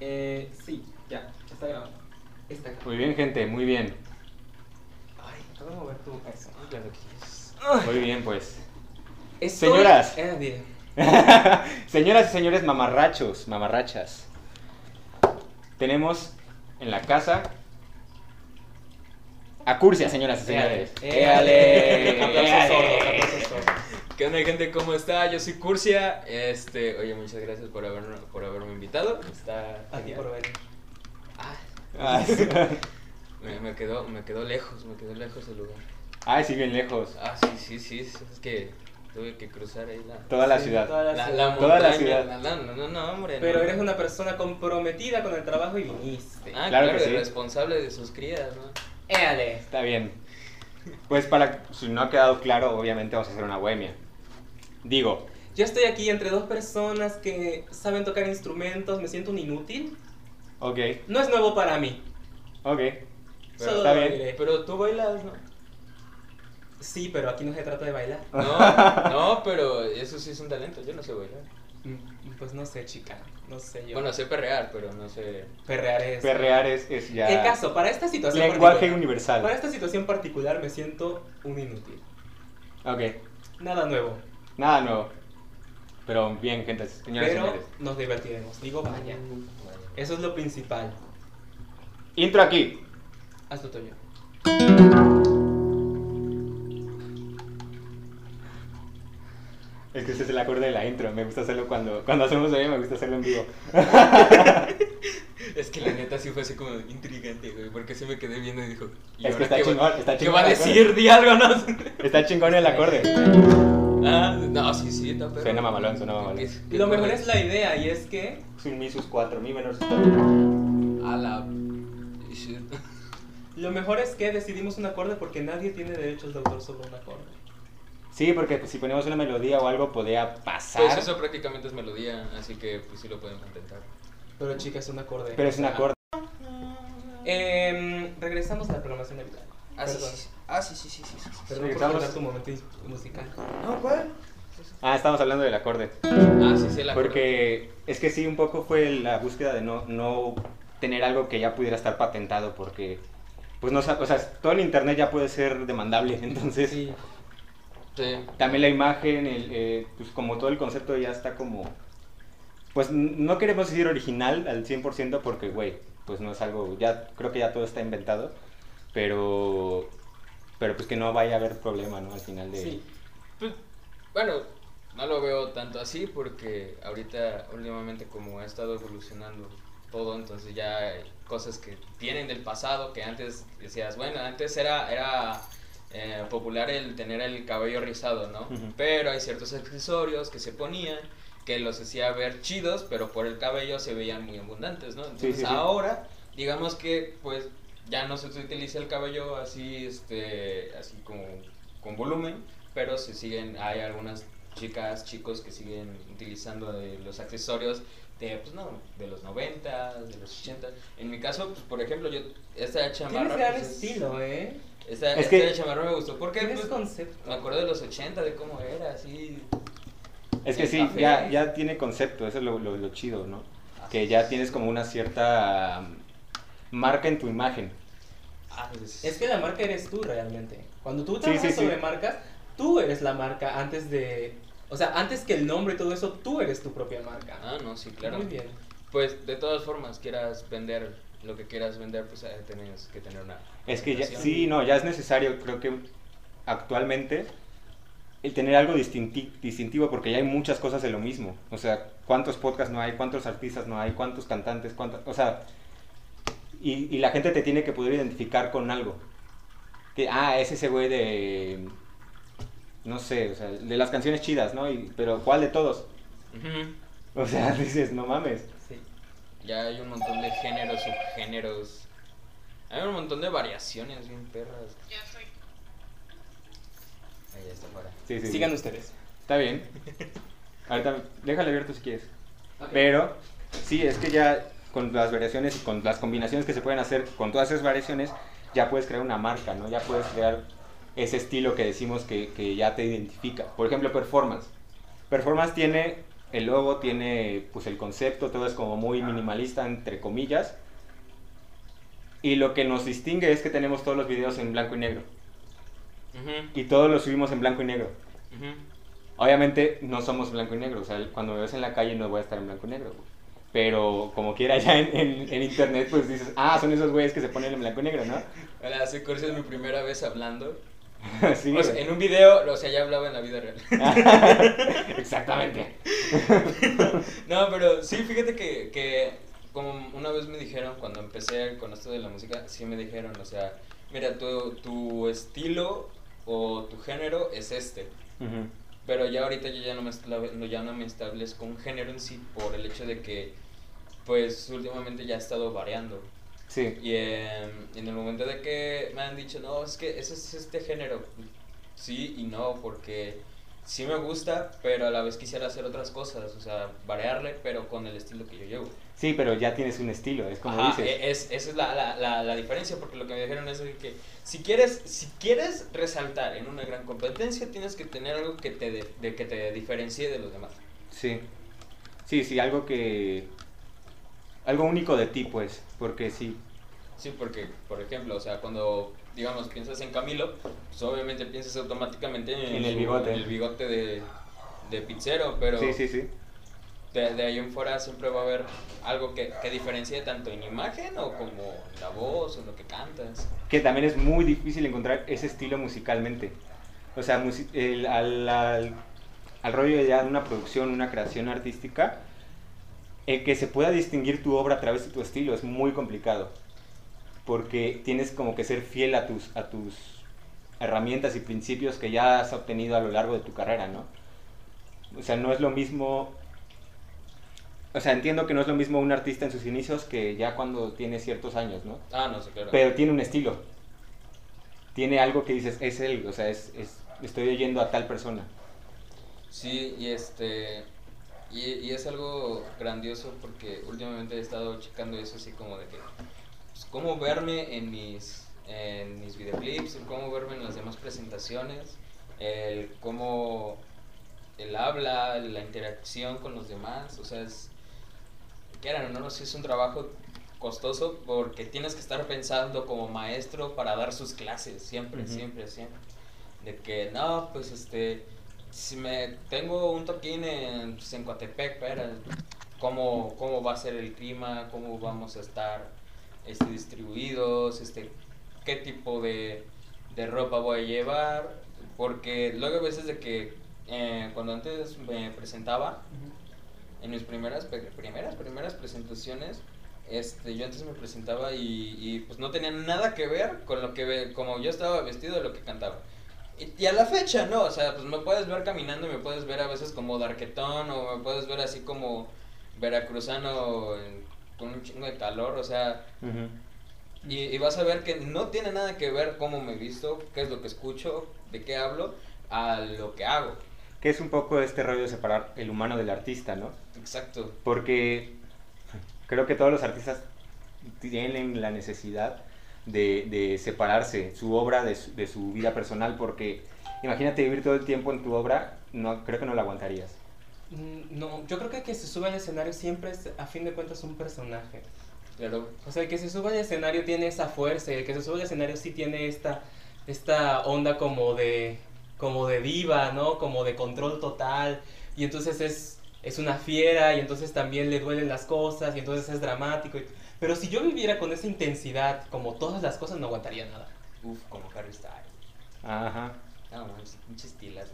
Eh, sí, ya, está grabando. Está grabando. Muy bien, gente, muy bien. Ay, ¿puedo mover tu eso? Claro que es. Muy bien, pues. Estoy- Señoras. Eh, bien. Señoras y señores mamarrachos, mamarrachas. Tenemos en la casa a Cursia, señoras y señores. Éale. ¡Éale! ¿Qué onda gente? ¿Cómo está? Yo soy Cursia. Este, oye, muchas gracias por haberme, por haberme invitado. Está A ti genial. por venir. Ah, Ah, me, me quedó, me quedó lejos, me quedó lejos el lugar. Ay, sí, bien lejos. Ah, sí, sí, sí, es que tuve que cruzar ahí la Toda la Sí, ciudad. toda la la, ciudad. la Toda la montaña. ciudad. No, no, no, no, hombre. Pero no. eres una persona comprometida con el trabajo y viniste. Ah, Claro claro, que y sí. responsable de sus crías, ¿no? Éale. Está bien. Pues para, si no ha quedado claro, obviamente vamos a hacer una bohemia. Digo, Yo estoy aquí entre dos personas que saben tocar instrumentos, me siento un inútil. ok, No es nuevo para mí. ok. Pero Solo está lo bien. diré. Pero tú bailas, ¿no? Sí, pero aquí no se trata de bailar. No, no, pero eso sí es un talento. Yo no sé bailar. Mm, Pues no sé, chica. No sé yo. Bueno, sé perrear, pero no sé. perrear es. Perrear es, es ya El caso, para esta situación lenguaje particular. universal. Para esta situación particular me siento un inútil. Ok, Nada nuevo. Nada nuevo. Pero bien, gente, señoras y pero señores. nos divertiremos. Digo, vaya. Eso es lo principal. Intro aquí. Haz lo Es que ese es el acorde de la intro. Me gusta hacerlo cuando, cuando hacemos hoy, me gusta hacerlo en vivo. Es que la neta sí fue así como intrigante, güey, porque se me quedé viendo y dijo. ¿y Es que está qué va- chingón, está ¿Qué chingón va a decir? Di algo, ¿no? Está chingón el acorde. Ah, no, sí, sí, está perro. Suena mamalón, suena mamalón. ¿Qué- qué Lo mejor es la idea y es que Sus mi sus 4, mi menor sus 4. A la. shit. lo mejor es que decidimos un acorde porque nadie tiene derechos de autor sobre un acorde. Sí, porque pues, si ponemos una melodía o algo podría pasar. Pues eso prácticamente es melodía, así que pues sí lo pueden intentar. Pero chica, es un acorde. Pero es un acorde. Em, regresamos a la programación habitual. Ah, sí, sí, sí. Ah, sí, sí, sí, sí. sí. Perdón Regresamos. cortar tu momento is- musical. No, ¿cuál? Ah, estamos hablando del acorde. Ah, sí, sí, la Porque es que sí, un poco fue la búsqueda de no, no tener algo que ya pudiera estar patentado, porque, pues no, sa- o sea, todo el internet ya puede ser demandable, entonces Sí. Sí. también la imagen, el, eh, pues como todo el concepto ya está como, pues no queremos decir original al 100% porque, güey, pues no es algo, ya creo que ya todo está inventado, pero, pero pues que no vaya a haber problema, ¿no? Al final de... Sí. Pues, bueno, no lo veo tanto así porque ahorita últimamente como ha estado evolucionando todo, entonces ya hay cosas que tienen del pasado que antes decías, bueno, antes era, era eh, popular el tener el cabello rizado, ¿no? Ujú. Pero hay ciertos accesorios que se ponían que los hacía ver chidos, pero por el cabello se veían muy abundantes, ¿no? Entonces sí, sí. ahora, digamos que pues ya no se utiliza el cabello así, este, así como con volumen, pero se siguen, hay algunas chicas, chicos que siguen utilizando eh, los accesorios de, pues no, de los 90, de los 80. En mi caso, pues por ejemplo, yo, esta chamarra... Tienes gran pues, es- estilo, ¿eh? Esta, Es que- chamarra me gustó porque pues, concepto. me acuerdo de los 80, de cómo era, así... Es que sí, café. ya, ya tiene concepto, eso es lo, lo, lo chido, ¿no? Que ya tienes como una cierta um, marca en tu imagen. Ah, pues, Es que la marca eres tú realmente. Cuando tú Sí, trabajas sí, sí. sobre marcas, tú eres la marca antes de... O sea, antes que el nombre y todo eso, tú eres tu propia marca. Ah, no, sí, claro. Muy bien. Pues de todas formas, quieras vender lo que quieras vender, pues eh, tienes que tener una... Es que ya, sí, no, ya es necesario, creo que actualmente, el tener algo distinti- distintivo, porque ya hay muchas cosas de lo mismo. O sea, ¿cuántos podcasts no hay? ¿Cuántos artistas no hay? ¿Cuántos cantantes? ¿Cuántas? O sea, y, y la gente te tiene que poder identificar con algo. Que, ah, es ese güey de... No sé, o sea, de las canciones chidas, ¿no? Y- pero ¿cuál de todos? O sea, dices, no mames. Sí. Ya hay un montón de géneros, subgéneros. Hay un montón de variaciones bien perras. Ahí ya está fuera. Sí, sí, sí. Sigan ustedes. Está bien. Ahorita, déjale abierto si quieres. Ok. Pero, sí, es que ya con las variaciones y con las combinaciones que se pueden hacer con todas esas variaciones, ya puedes crear una marca, ¿no? Ya puedes crear ese estilo que decimos que, que ya te identifica. Por ejemplo, performance. Performance tiene el logo, tiene pues el concepto, todo es como muy minimalista, entre comillas. Y lo que nos distingue es que tenemos todos los videos en blanco y negro. Y todos los subimos en blanco y negro. Obviamente no somos blanco y negro, o sea, cuando me ves en la calle no voy a estar en blanco y negro. güey. Pero como quiera ya en, en- en internet, pues dices, ah, son esos güeyes que se ponen en blanco y negro, ¿no? Hola, soy Cursi, es mi primera vez hablando. sí, O sea, güey. en un video, o sea, ya hablaba en la vida real. Exactamente. No, pero sí, fíjate que, que como una vez me dijeron cuando empecé con esto de la música, sí me dijeron, o sea, mira, tu, tu estilo o tu género es este. Pero ya ahorita yo ya no me, ya no me establezco un género en sí por el hecho de que, pues, últimamente ya he estado variando. Sí. Y em, en el momento de que me han dicho, no, es que ese es este género, sí y no, porque sí me gusta, pero a la vez quisiera hacer otras cosas, o sea, variarle, pero con el estilo que yo llevo. Sí, pero ya tienes un estilo, es como Ajá, dices. e- es, esa es la, la, la, la diferencia, porque lo que me dijeron es que si quieres, si quieres resaltar en una gran competencia, tienes que tener algo que te, de- de, que te diferencie de los demás. Sí. Sí, sí, algo que... Algo único de ti, pues, porque sí. Sí, porque, por ejemplo, o sea, cuando, digamos, piensas en Camilo, pues obviamente piensas automáticamente en, En el su- bigote. en el bigote de, de pizzero, pero Sí, sí, sí. De, de ahí en fuera siempre va a haber algo que, que diferencie tanto en imagen o como en la voz o en lo que cantas. Que también es muy difícil encontrar ese estilo musicalmente. O sea, el- al, al, al rollo de ya una producción, una creación artística, el que se pueda distinguir tu obra a través de tu estilo es muy complicado. Porque tienes como que ser fiel a tus, a tus herramientas y principios que ya has obtenido a lo largo de tu carrera, ¿no? O sea, no es lo mismo... O sea, entiendo que no es lo mismo un artista en sus inicios que ya cuando tiene ciertos años, ¿no? Ah, no sé, claro. Pero tiene un estilo. Tiene algo que dices, es él, o sea, es, es- estoy oyendo a tal persona. Sí, y este. Y, y es algo grandioso porque últimamente he estado checando eso así como de que. Pues, cómo verme en mis, en mis videoclips, el cómo verme en las demás presentaciones, el cómo. El habla, la interacción con los demás, o sea, es. Quieran no, sí es un trabajo costoso porque tienes que estar pensando como maestro para dar sus clases, siempre, siempre, siempre. De que, no, pues este si me tengo un toquín en, pues, en Coatepec, espera, ¿cómo, ¿cómo va a ser el clima? ¿Cómo vamos a estar este, distribuidos? Este, ¿Qué tipo de, de ropa voy a llevar? Porque luego a veces de que eh, cuando antes me presentaba, en mis primeras, primeras, primeras presentaciones, este, yo antes me presentaba y, y, pues no tenía nada que ver con lo que, como yo estaba vestido de lo que cantaba. Y, y a la fecha, ¿no? O sea, pues me puedes ver caminando y me puedes ver a veces como darquetón o me puedes ver así como veracruzano en- con un chingo de calor, o sea, y, y vas a ver que no tiene nada que ver cómo me visto, qué es lo que escucho, de qué hablo, a lo que hago. Que es un poco este rollo de separar el humano del artista, ¿no? Exacto. Porque creo que todos los artistas tienen la necesidad de, de separarse su obra de su, de su vida personal, porque imagínate vivir todo el tiempo en tu obra, no, creo que no la aguantarías. Mm, No, yo creo que el que se sube al escenario siempre es, a fin de cuentas, un personaje. Claro. O sea, el que se sube al escenario tiene esa fuerza, y el que se sube al escenario sí tiene esta, esta onda como de, como de diva, ¿no? Como de control total, y entonces es, es una fiera, y entonces también le duelen las cosas, y entonces es dramático. y- pero si yo viviera con esa intensidad, como todas las cosas, no aguantaría nada. Uf, como Harry Styles. Ajá. No, manches, pinche estilazo.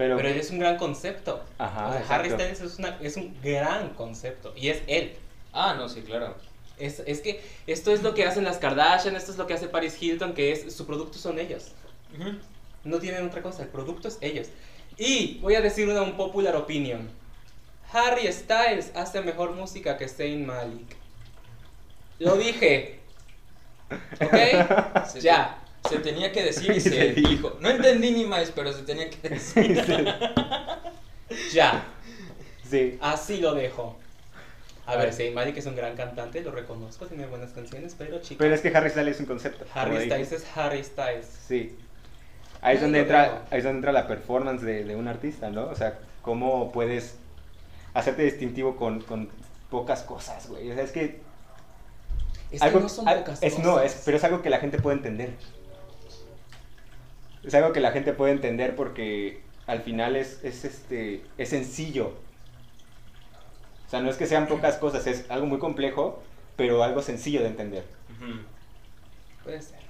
Pero, Pero es un gran concepto. Ajá, O sea, Harry. Styles es, una- es un gran concepto, y es él. Ah, no, sí, claro. Es, es que esto es lo que hacen las Kardashian, esto es lo que hace Paris Hilton, que es su producto son ellos. No tienen otra cosa, el producto es ellos. Y voy a decir una un popular opinion. Harry Styles hace mejor música que Zayn Malik. Lo dije. ¿Ok? Se- Ya. Se tenía que decir y Se dijo. No entendí ni más, pero se tenía que decir. Ya. sí. Así lo dejo. A A ver, ver. Zayn Malik es un gran cantante, lo reconozco, tiene buenas canciones, pero chicos. Pero es que Harry Styles es un concepto. Harry. Styles es Harry Styles. Sí. Ahí es donde entra, dejo. ahí es donde entra la performance de, de un artista, ¿no? O sea, cómo puedes hacerte distintivo con, con pocas cosas, güey. O sea, es que... Es que no son al- pocas es, cosas. No, es, pero es algo que la gente puede entender. Es algo que la gente puede entender porque al final es, es, este, es sencillo. O sea, no es que sean pocas cosas, es algo muy complejo, pero algo sencillo de entender. Ujú. Puede ser.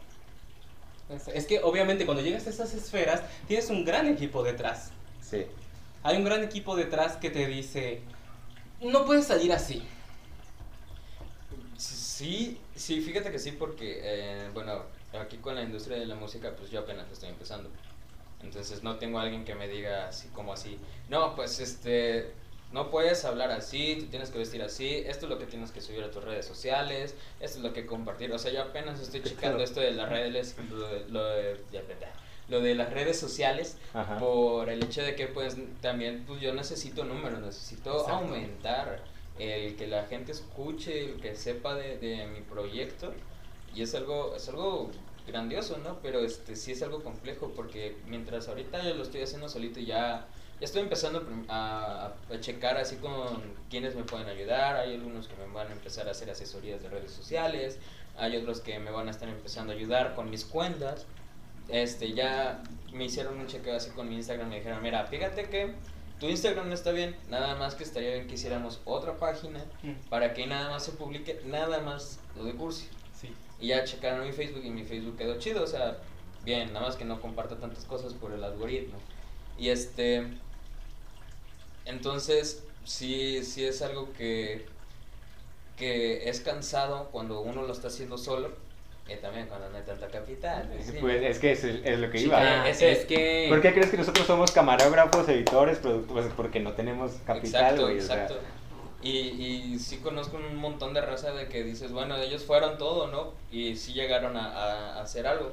Puede ser. Es que obviamente cuando llegas a esas esferas tienes un gran equipo detrás. Sí. Hay un gran equipo detrás que te dice, no puedes salir así. Sí, sí, fíjate que sí, porque, eh, bueno, aquí con la industria de la música, pues yo apenas estoy empezando. Entonces no tengo a alguien que me diga así como así, no, pues este, no puedes hablar así, te tienes que vestir así, esto es lo que tienes que subir a tus redes sociales, esto es lo que compartir. O sea, yo apenas estoy checando esto de las redes, lo de, lo de- lo de las redes sociales, Ajá. por el hecho de que pues también pues yo necesito números, necesito Exacto. aumentar el que la gente escuche, el que sepa de, de mi proyecto y es algo es algo grandioso, ¿no? Pero este sí es algo complejo porque mientras ahorita yo lo estoy haciendo solito ya ya estoy empezando a, a checar así con quienes me pueden ayudar, hay algunos que me van a empezar a hacer asesorías de redes sociales, hay otros que me van a estar empezando a ayudar con mis cuentas este, ya me hicieron un chequeo así con mi Instagram me dijeron, mira, fíjate que tu Instagram no está bien, nada más que estaría bien que hiciéramos otra página para que nada más se publique nada más lo de Cursi. Sí. Y ya checaron mi Facebook y mi Facebook quedó chido, o sea, bien, nada más que no comparta tantas cosas por el algoritmo. Y este, entonces, sí, sí es algo que, que es cansado cuando uno lo está haciendo solo, y también cuando no hay tanta capital. sí. Pues es que es, es lo que Sí, iba. ese- es que... ¿Por qué crees que nosotros somos camarógrafos, editores, productores? Pues porque no tenemos capital, Exacto, güey. o sea, exacto. Y, y sí conozco un montón de raza de que dices, bueno, ellos fueron todo, ¿no? Y sí llegaron a, a- a hacer algo.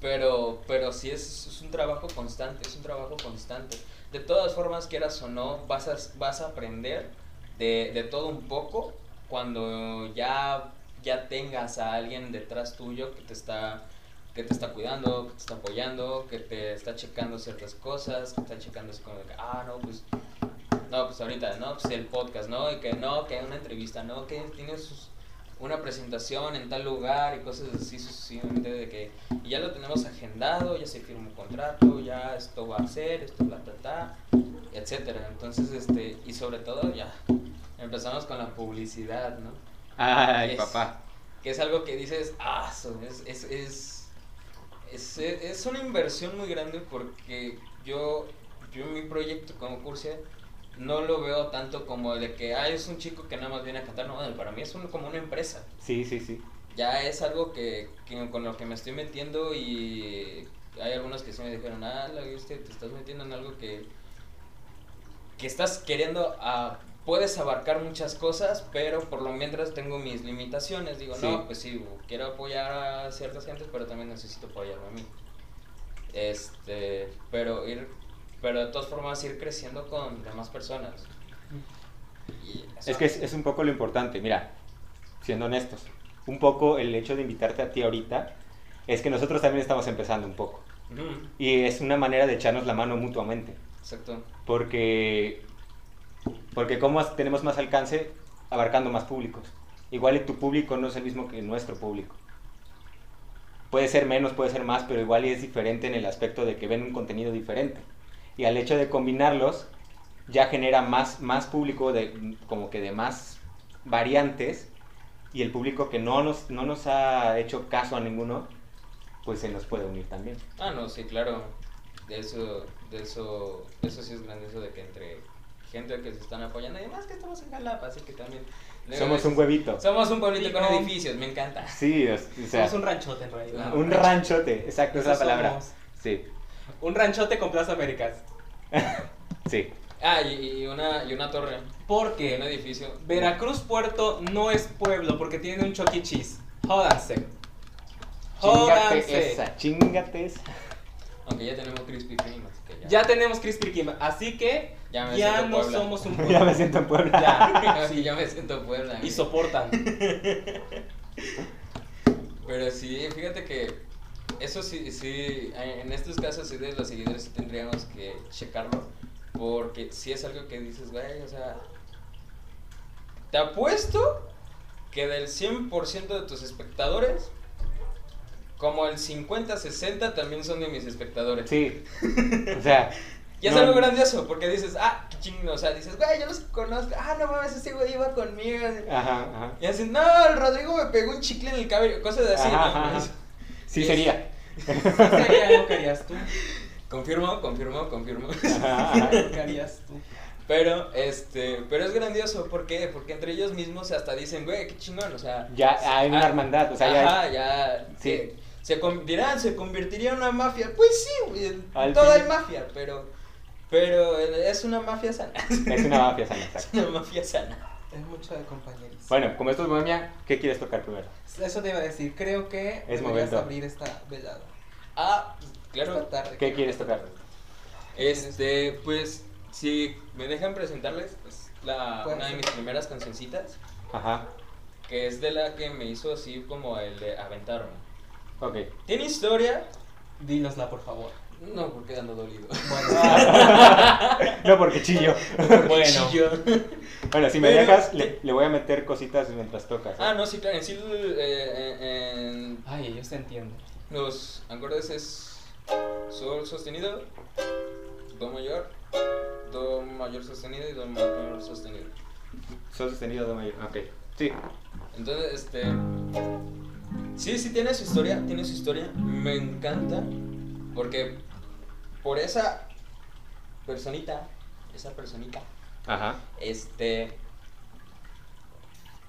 Pero, pero sí es, es un trabajo constante, es un trabajo constante. De todas formas, quieras o no, vas a, vas a aprender de, de todo un poco cuando ya, ya tengas a alguien detrás tuyo que te está que te está cuidando, que te está apoyando, que te está checando ciertas cosas, que está checando así como de que, ah, no, pues no, pues ahorita, ¿no? Pues el podcast, ¿no? Y que no, que hay una entrevista, ¿no? Que tienes una presentación en tal lugar y cosas así sucesivamente de que y ya lo tenemos agendado, ya se firma un contrato, ya esto va a ser, esto bla, ta, ta, etcétera. Entonces, este, y sobre todo ya empezamos con la publicidad, ¿no? Ay, Es- papá. Que es algo que dices, ah, es, es, es, es, es una inversión muy grande porque yo, yo en mi proyecto como Cursia no lo veo tanto como de que, ah, es un chico que nada más viene a cantar, no, para mí es un- como una empresa. Sí, sí, sí. Ya es algo que, que con lo que me estoy metiendo y hay algunos que sí me dijeron, ah, la viste, te estás metiendo en algo que, que estás queriendo, puedes abarcar muchas cosas, pero por lo mientras tengo mis limitaciones. Digo, Sí. no, pues sí, quiero apoyar a ciertas gentes, pero también necesito apoyarme a mí. Este, pero ir, pero de todas formas ir creciendo con demás personas. Y Es que es, es un poco lo importante. Mira, siendo honestos, un poco el hecho de invitarte a ti ahorita es que nosotros también estamos empezando un poco. Ujú, Y es una manera de echarnos la mano mutuamente. Exacto. Porque, porque como tenemos más alcance abarcando más públicos. Igual y tu público no es el mismo que nuestro público. Puede ser menos, puede ser más, pero igual y es diferente en el aspecto de que ven un contenido diferente. Y al hecho de combinarlos, ya genera más, más público, de, como que de más variantes, y el público que no nos, no nos ha hecho caso a ninguno, pues se nos puede unir también. Ah, no, sí, claro. De eso, de eso, eso sí es grandioso de que entre gente que se están apoyando y además que estamos en Jalapa, así que también. Somos un huevito. Somos un pueblito Sí, con edificios, me encanta. Sí, o, o sea, Somos un ranchote en realidad. un ranchote, exacto, esa palabra. somos. Sí, Un ranchote con Plaza Américas. sí. Ah, y, y una, y una torre, y un Porque edificio. Veracruz Puerto no es pueblo porque tiene un choquichis. Jódanse. Chingate Jódanse. esa, chingate esa. Aunque ya tenemos Krispy Kreme, así que ya. Ya tenemos Krispy Kreme, así que Ya ya no Puebla. somos un Ya pueblo. me siento en Puebla. Ya. sí, ya me siento Puebla. Y soportan. Pero sí, fíjate que eso sí, sí, en estos casos sí de los seguidores sí tendríamos que checarlo. Porque si es algo que dices, güey, o sea, te apuesto que del 100% de tus espectadores, como el 50-60 también son de mis espectadores. Sí. O sea. Y es no- algo grandioso, porque dices, ah, qué chingo, o sea, dices, güey, yo los conozco, ah, no mames, ese güey iba conmigo. Ajá, ajá. Y así, no, el Rodrigo me pegó un chicle en el cabello, cosas así, Ajá, ¿no? Ajá, ajá. Sí sería. Sería algo que harías tú. Confirmo, confirmo, confirmo. Ajá, ajá. Algo que harías tú. Pero, este, pero es grandioso, ¿por qué? Porque entre ellos mismos hasta dicen, güey, qué chingón, o sea. Ya hay una ah, hermandad, o sea, ya Ajá, ya. Sí. Se, se se convertiría en una mafia. Pues sí, güey, en Al todo fin. hay mafia, pero. Pero es una mafia sana. es una mafia sana. Es una mafia sana. Es mucho de compañerismo. Bueno, como esto es bohemia, ¿qué quieres tocar primero? Eso te iba a decir. Creo que Es momento. abrir esta velada. Ah, claro. Esta tarde. ¿Qué quieres tocar? Este, pues, si me dejan presentarles, pues, la, una de ser. mis primeras cancioncitas, Ajá. que es de la que me hizo así como el de aventarme. Ok. Tiene historia, Dínosla, por favor. No porque ando dolido. no, porque chillo. Bueno. Chillo. Bueno, si me Pero- dejas, le, le voy a meter cositas mientras tocas. ¿eh? Ah, no, sí, claro, en sí, eh, en Ay, ellos te entienden. los acordes es sol sostenido, do mayor, do mayor sostenido y do mayor sostenido. Sol sostenido, do mayor. Ok. Sí. Entonces, este. Sí, sí, tiene su historia. Tiene su historia. Me encanta. Porque por esa personita, esa personita, Ajá. este.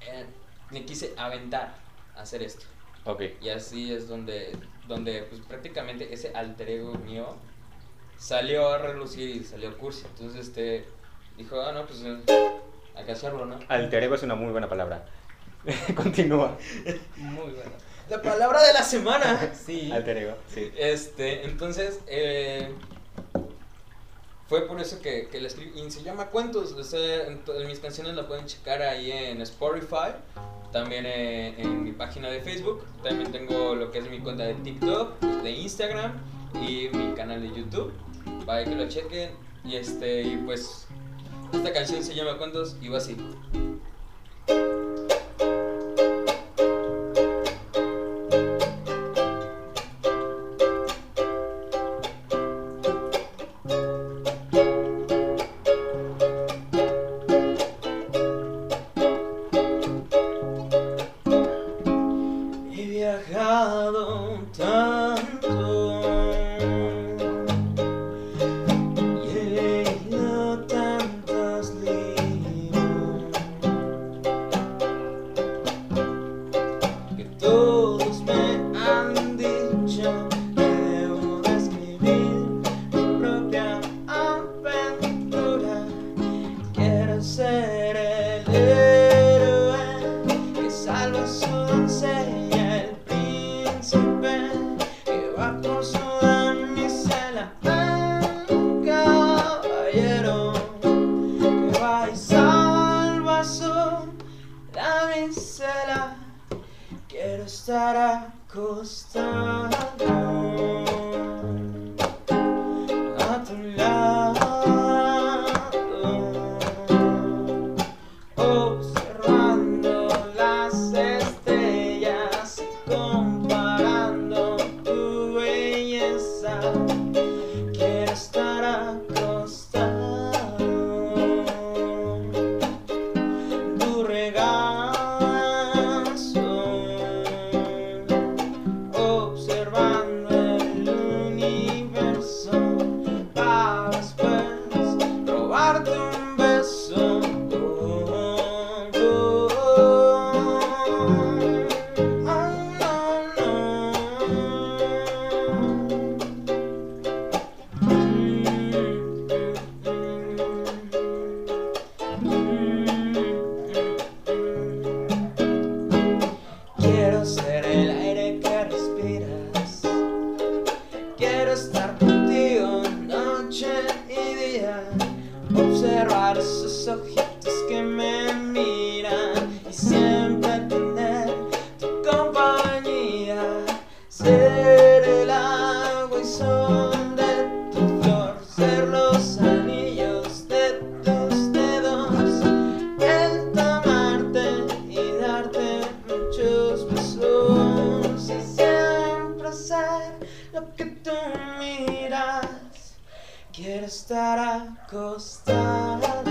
eh, me quise aventar a hacer esto. Ok. Y así es donde, donde pues, prácticamente ese alter ego mío salió a relucir y salió a cursi. Entonces, este. Dijo, ah, no, pues. eh, hay que hacerlo, ¿no? Alter ego es una muy buena palabra. Continúa. Muy bueno. La palabra de la semana. Sí. Alter ego, sí. Este, entonces, eh, fue por eso que, que la escribí. Y se llama Cuentos. O sea, en, en mis canciones la pueden checar ahí en Spotify. También eh, en mi página de Facebook. También tengo lo que es mi cuenta de TikTok, de Instagram y mi canal de YouTube. Para que lo chequen. Y este, y pues, esta canción se llama Cuentos y va así. Quiero estar acostada.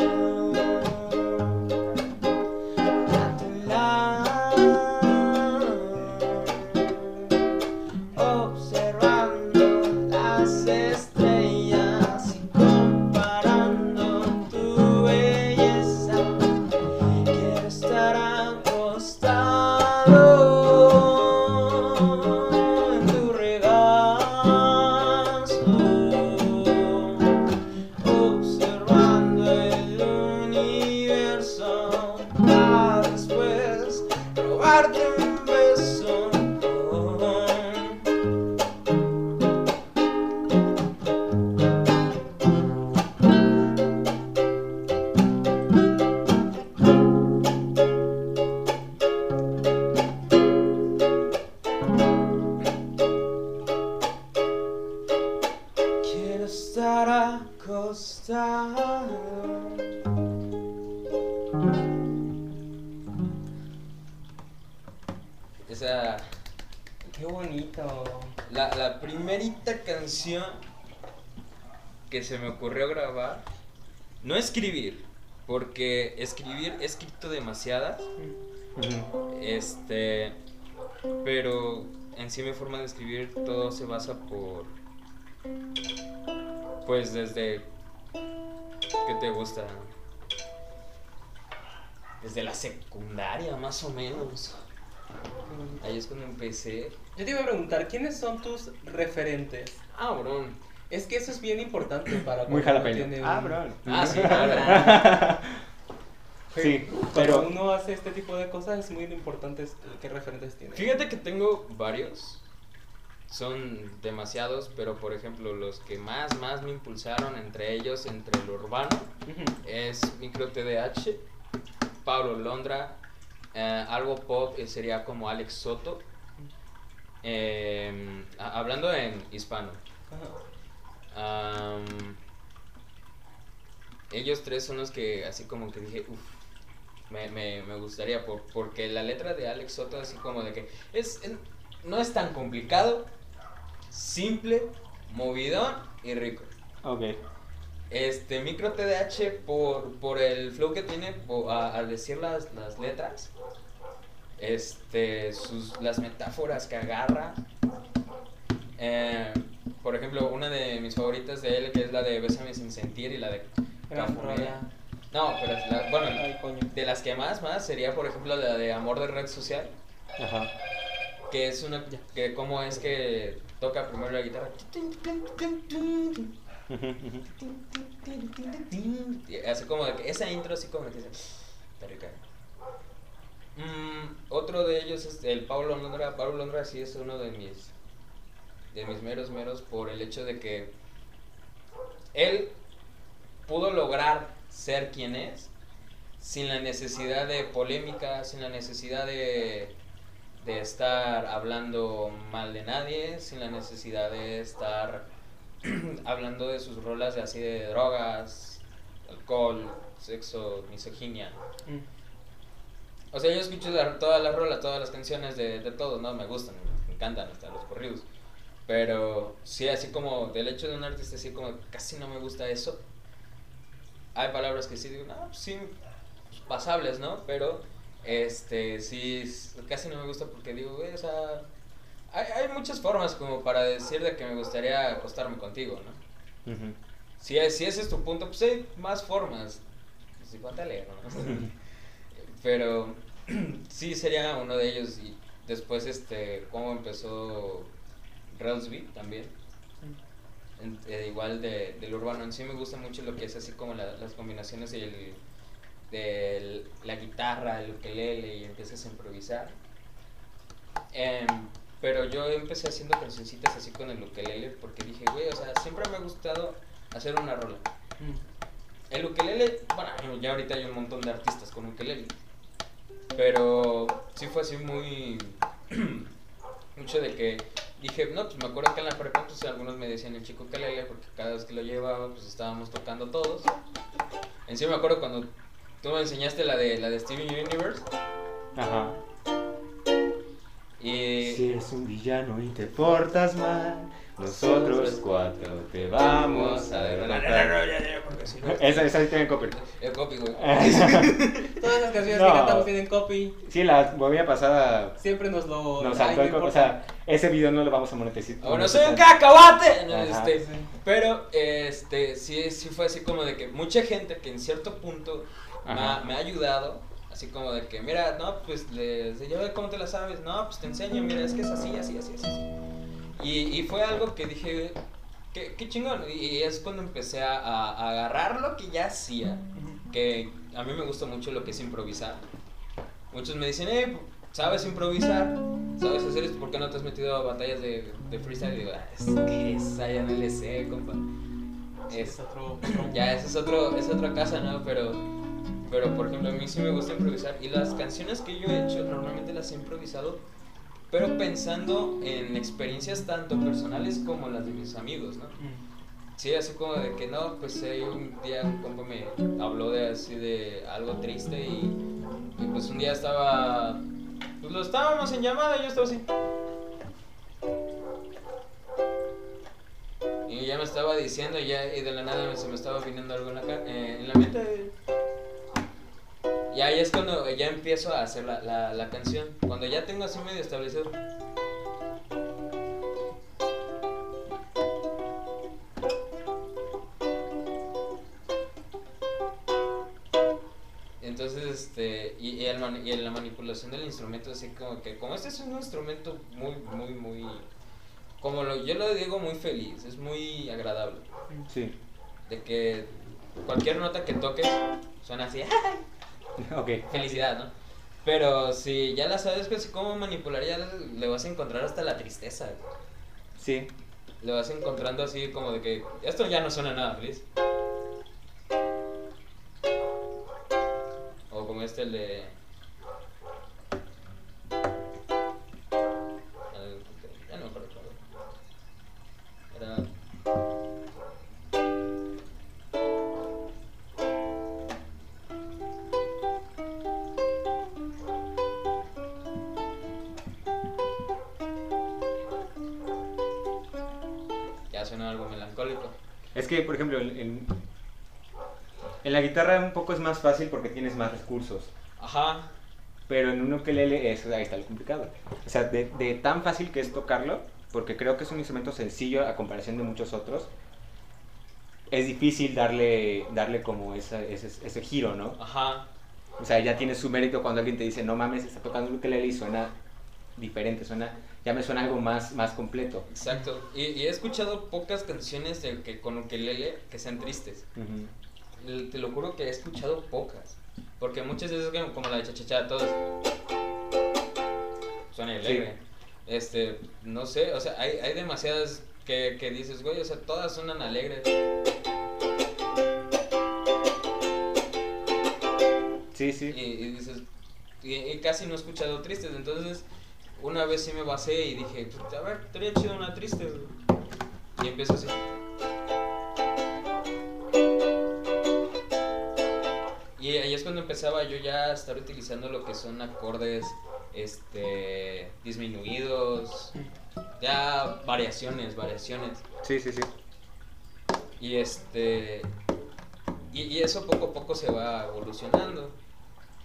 Este, pero en sí mi forma de escribir todo se basa por, pues desde, ¿qué te gusta? Desde la secundaria más o menos. Ahí es cuando empecé. Yo te iba a preguntar, ¿quiénes son tus referentes? Ah, bro. Es que eso es bien importante para Muy jalapeño. tiene Ah, bro. Ah, sí, Sí, Cuando pero uno hace este tipo de cosas es muy importante qué referentes tiene. Fíjate que tengo varios. Son demasiados, pero por ejemplo, los que más, más me impulsaron entre ellos, entre lo urbano, Ujú. es Micro TDH, Pablo Londra, eh, algo pop eh, sería como Alex Soto. Eh, hablando en hispano. Am, ellos tres son los que así como que dije, uff, me, me, me gustaría, por, porque la letra de Alex Soto así como de que es, no es tan complicado, simple, movidón y rico. Ok. Este, Micro TDH por, por el flow que tiene a- al decir las, las letras, este, sus, las metáforas que agarra. Eh, por ejemplo, una de mis favoritas de él, que es la de Bésame sin sentir y la de rola. No, pero es la- bueno, Ay, coño. de las que más, más sería, por ejemplo, la de Amor de Red Social, Ajá. que es una, que cómo es que toca primero la guitarra. Así como de que esa intro así como que dice, está rica. Mm, otro de ellos es el Pablo Londra. Pablo Londra sí es uno de mis de mis meros meros por el hecho de que él pudo lograr ser quien es sin la necesidad de polémica, sin la necesidad de, de estar hablando mal de nadie, sin la necesidad de estar hablando de sus rolas de así de drogas, alcohol, sexo, misoginia. Mm. O sea, yo escucho la- todas las rolas, todas las canciones de, de todos, ¿no? Me gustan, me encantan hasta los corridos. Pero sí, así como del hecho de un artista, así como casi no me gusta eso. Hay palabras que sí digo, no, pues sí, pues, pasables, ¿no? Pero, este, sí, casi no me gusta porque digo, güey, o sea, hay, hay muchas formas como para decir de que me gustaría acostarme contigo, ¿no? Ujú. Si, es- si ese es tu punto, pues hay más formas. Pues igual te leo, ¿no? Pero sí sería uno de ellos. Y después, este, cómo empezó Relsby también. En- eh, igual de, del urbano. En sí me gusta mucho lo que es así como la- las combinaciones del, de la guitarra, el ukelele y empiezas a improvisar. Em, pero yo empecé haciendo cancioncitas así con el ukelele porque dije, güey, o sea, siempre me ha gustado hacer una rola. Mm. El ukelele, bueno, ya ahorita hay un montón de artistas con ukelele. Pero sí fue así muy. mucho de que dije, no, pues me acuerdo que en la prepa, pues algunos me decían el chico ukelele, porque cada vez que lo llevaba, pues estábamos tocando todos. En sí me acuerdo cuando tú me enseñaste la de, la de Steven Universe. Ajá. Y. Si eres un villano y te portas mal, nosotros cuatro te vamos a derrotar. Esa, esa sí tiene copy. El copy, güey. Todas las canciones que cantamos tienen copy. Sí, la bobina pasada Siempre nos lo. nos saltó el copy. O sea, ese video no lo vamos a monetizar. Ahora soy un cacahuate. Este, Sí. pero, este, sí, sí fue así como de que mucha gente que en cierto punto me ha, Ajá. me ha ayudado, así como de que, mira, no, pues, le, yo, ¿cómo te la sabes? No, pues te enseño, mira, es que es así, así, así, así. así. Y, y fue algo que dije, qué, qué chingón. Y es cuando empecé a, a- agarrar lo que ya hacía, que a mí me gusta mucho lo que es improvisar. Muchos me dicen, eh, ¿sabes improvisar? ¿Sabes hacer esto? ¿Por qué no te has metido a batallas de, de freestyle? Y digo, ah, es que esa ya no le sé, compa. Es Es, otro. ya, esa es, otro, es otra casa, ¿no? Pero, pero, por ejemplo, a mí sí me gusta improvisar. Y las canciones que yo he hecho, normalmente las he improvisado, pero pensando en experiencias tanto personales como las de mis amigos, ¿no? Sí, así como de que no, pues eh, un día un compa me habló de así de algo triste y, y, pues un día estaba, pues lo estábamos en llamada y yo estaba así. Y ya me estaba diciendo y ya y de la nada se me estaba viniendo algo en la, eh, en la mente. Y ahí es cuando ya empiezo a hacer la, la, la canción. Cuando ya tengo así medio establecido. Entonces, este, y, y, el y la manipulación del instrumento, así como que, como este es un instrumento muy, muy, muy, como lo, yo lo digo, muy feliz, es muy agradable. Sí. De que cualquier nota que toques suena así, Ok. felicidad, ¿no? Pero si ya la sabes pues, cómo manipular, ya le vas a encontrar hasta la tristeza. güey. Sí. Le vas encontrando así como de que esto ya no suena nada feliz. O como este el de... guitarra un poco es más fácil porque tienes más recursos. Ajá. Pero en un ukelele es, ahí está lo complicado. O sea, de, de tan fácil que es tocarlo, porque creo que es un instrumento sencillo a comparación de muchos otros, es difícil darle, darle como esa- ese, ese giro, ¿no? Ajá. O sea, ya tiene su mérito cuando alguien te dice, no mames, está tocando un ukelele y suena diferente, suena, ya me suena algo más, más completo. Exacto. Y, y he escuchado pocas canciones de que con ukelele que sean tristes. Ujú. L- Te lo juro que he escuchado pocas. Porque muchas veces como- la de chachachá, todas suena alegre. Este, no sé, o sea, hay, hay demasiadas que, que dices, güey, o sea, todas suenan alegres. Sí, Y, sí. y dices, y, y casi no he escuchado tristes. Entonces, una vez sí me basé y dije, pues, a ver, estaría chido una triste. güey". Y empiezo así. Y ahí es cuando empezaba yo ya a estar utilizando lo que son acordes este disminuidos, ya variaciones, variaciones. Sí, sí, sí. Y este. Y, y eso poco a poco se va evolucionando.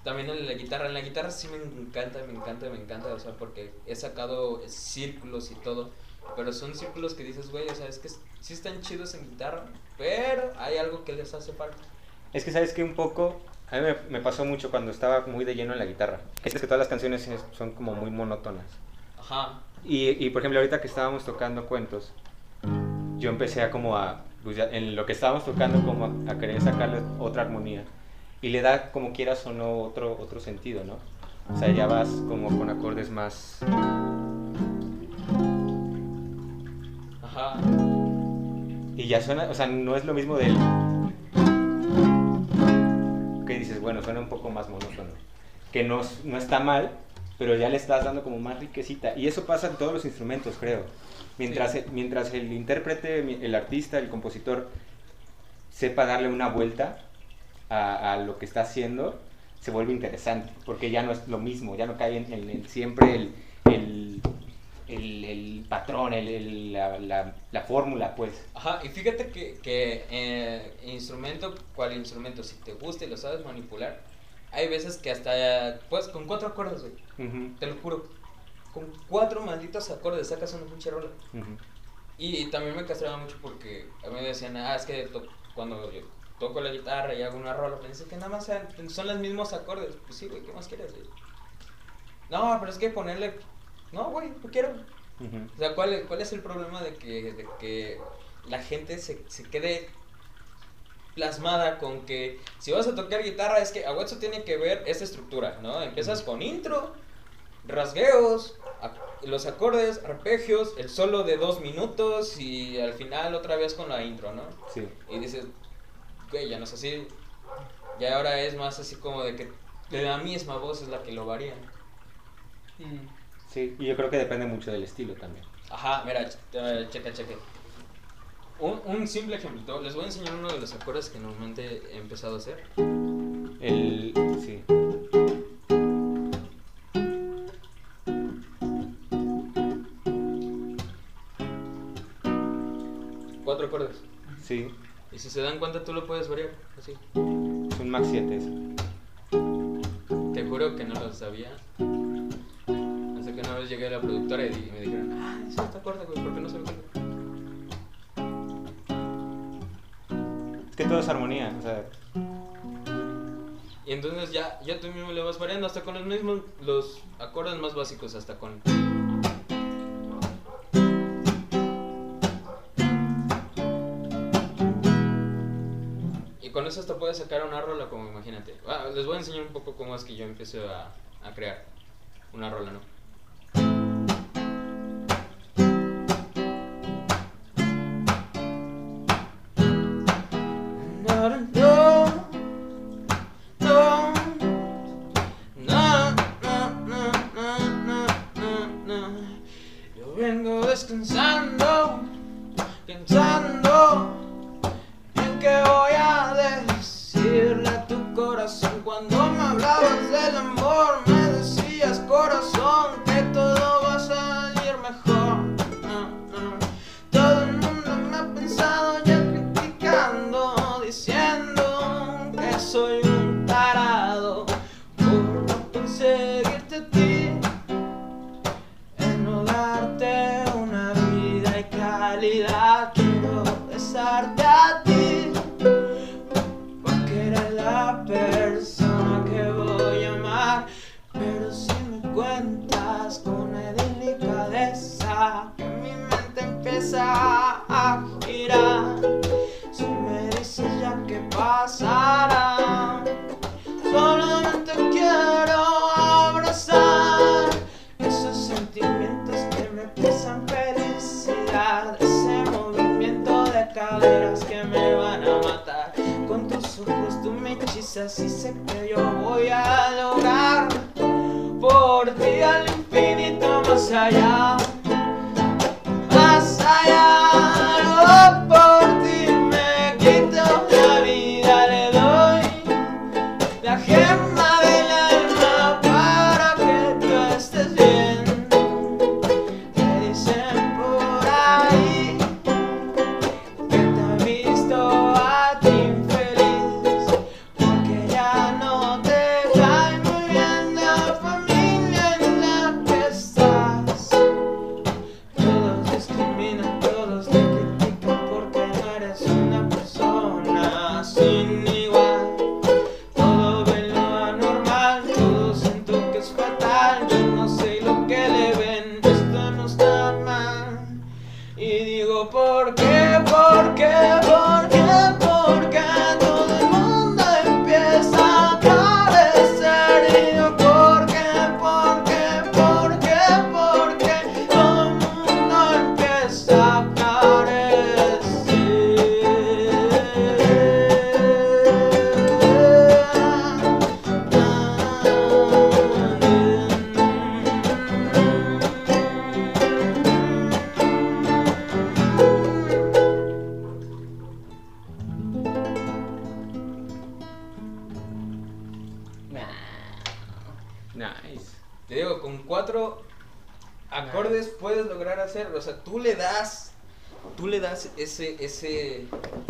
También en la guitarra. En la guitarra sí me encanta, me encanta, me encanta. O sea, porque he sacado círculos y todo. Pero son círculos que dices, güey, o sea, es que sí están chidos en guitarra. Pero hay algo que les hace falta. Es que sabes que un poco, a mí me, me pasó mucho cuando estaba muy de lleno en la guitarra. Es que todas las canciones es- son como muy monótonas. Ajá. Y, y, por ejemplo, ahorita que estábamos tocando cuentos, yo empecé a como a, pues ya en lo que estábamos tocando, como a, a querer sacarle otra armonía. Y le da como quieras o no otro, otro sentido, ¿no? O sea, ya vas como con acordes más... Ajá. Y ya suena, o sea, no es lo mismo del... Que dices, bueno, suena un poco más monótono. Que no, no está mal, pero ya le estás dando como más riquecita. Y eso pasa en todos los instrumentos, creo. Mientras, Sí. mientras el intérprete, el artista, el compositor, sepa darle una vuelta a, a lo que está haciendo, se vuelve interesante. Porque ya no es lo mismo, ya no cae en, en- en siempre el, el, el, el patrón, el, el- la, la, la fórmula, pues. Ajá, y fíjate que, que eh, instrumento, cual instrumento, si te gusta y lo sabes manipular, hay veces que hasta, pues, con cuatro acordes, güey, te lo juro, con cuatro malditos acordes sacas una pinche rola. ujú. Y, también me castraba mucho porque a mí me decían, ah, es que to- cuando yo toco la guitarra y hago una rola, me dicen que nada más son los mismos acordes. Pues sí, güey, ¿qué más quieres, güey? No, pero es que ponerle, no, güey, no quiero. O sea, ¿cuál, es- cuál es el problema de que, de que la gente se, se quede plasmada con que si vas a tocar guitarra es que a hueso tiene que ver esa estructura, ¿no? Empiezas con intro, rasgueos, los acordes, arpegios, el solo de dos minutos y al final otra vez con la intro, ¿no? Sí. Y dices, güey, ya no es así. Ya ahora es más así como de que la misma voz es la que lo varía. Mm. Sí, y yo creo que depende mucho del estilo también. Ajá, mira, ch- eh, checa, cheque. Un, un simple ejemplo. Les voy a enseñar uno de los acordes que normalmente he empezado a hacer. El, sí. Cuatro acordes. Sí, Y si se dan cuenta, tú lo puedes variar. Así. es un Max 7 ese. Te juro que no lo sabía. Hasta que una vez llegué a la productora y me dijeron, ah, es este acorde, güey, ¿por qué no se lo? Es que todo es armonía, o sea, Y entonces ya, ya tú mismo le vas variando hasta con los mismos, los acordes más básicos, hasta con... Y con eso hasta puedes sacar una rola, como imagínate. Ah, les voy a enseñar un poco cómo es que yo empecé a, a crear una rola, ¿no?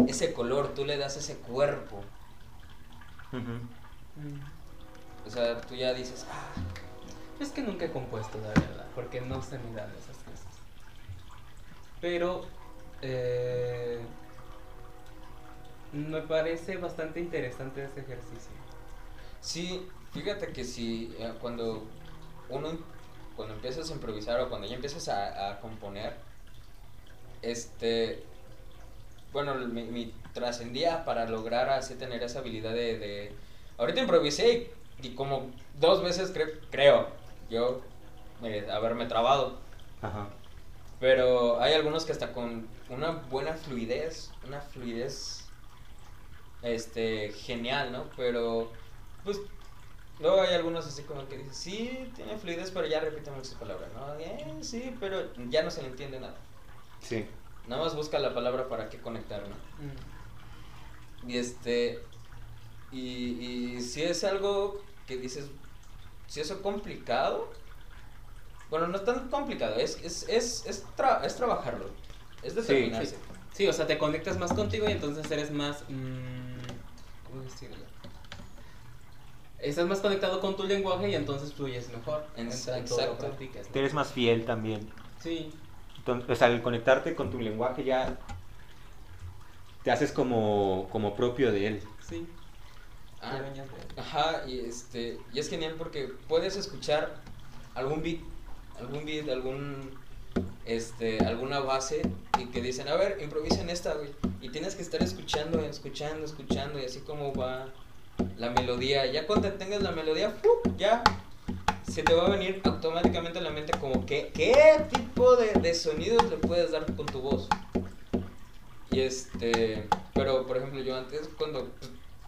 Ese, color, tú le das ese cuerpo. O sea, tú ya dices, ah, Es que nunca he compuesto, la verdad, porque no se me dan esas cosas. Pero eh, me parece bastante interesante este ejercicio. Sí, fíjate que si eh, cuando uno cuando empiezas a improvisar o cuando ya empiezas a, a componer, este, bueno, mi, mi trascendía para lograr así tener esa habilidad de, de- ahorita improvisé y, y como dos veces cre- creo yo eh, haberme trabado, Ajá. pero hay algunos que hasta con una buena fluidez, una fluidez este genial, ¿no? Pero pues luego hay algunos así como que dicen, sí, tiene fluidez, pero ya repite muchas palabras, ¿no? Eh, sí, pero ya no se le entiende nada. Sí. Nada más busca la palabra para qué conectar, ¿no? Mm. Y este y, y si es algo que dices, si es complicado, bueno, no es tan complicado, es, es, es, es, tra- es trabajarlo, es determinarse. Sí, o sea, te conectas más contigo y entonces eres más... mm, ¿Cómo decirlo? Estás más conectado con tu lenguaje y entonces fluyes mejor. En- en tanto lo exacto. practicas, ¿no? Te eres más fiel también. Sí, Entonces, o sea, al conectarte con tu lenguaje ya te haces como, como propio de él. sí. Ah. Ajá, y este, y es genial porque puedes escuchar algún beat, algún beat, algún este, alguna base y que dicen, a ver, improvisen esta, güey. Y tienes que estar escuchando, escuchando, escuchando, y así como va la melodía. Ya cuando tengas la melodía, ¡fu! ya se te va a venir automáticamente a la mente como que, qué tipo de, de sonidos le puedes dar con tu voz. Y este, pero por ejemplo, yo antes cuando